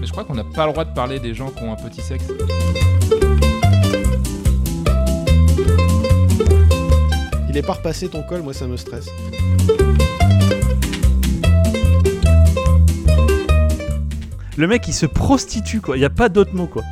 Mais je crois qu'on n'a pas le droit de parler des gens qui ont un petit sexe. Il est pas repassé ton col, moi ça me stresse. Le mec, il se prostitue, quoi. Il n'y a pas d'autre mot, quoi.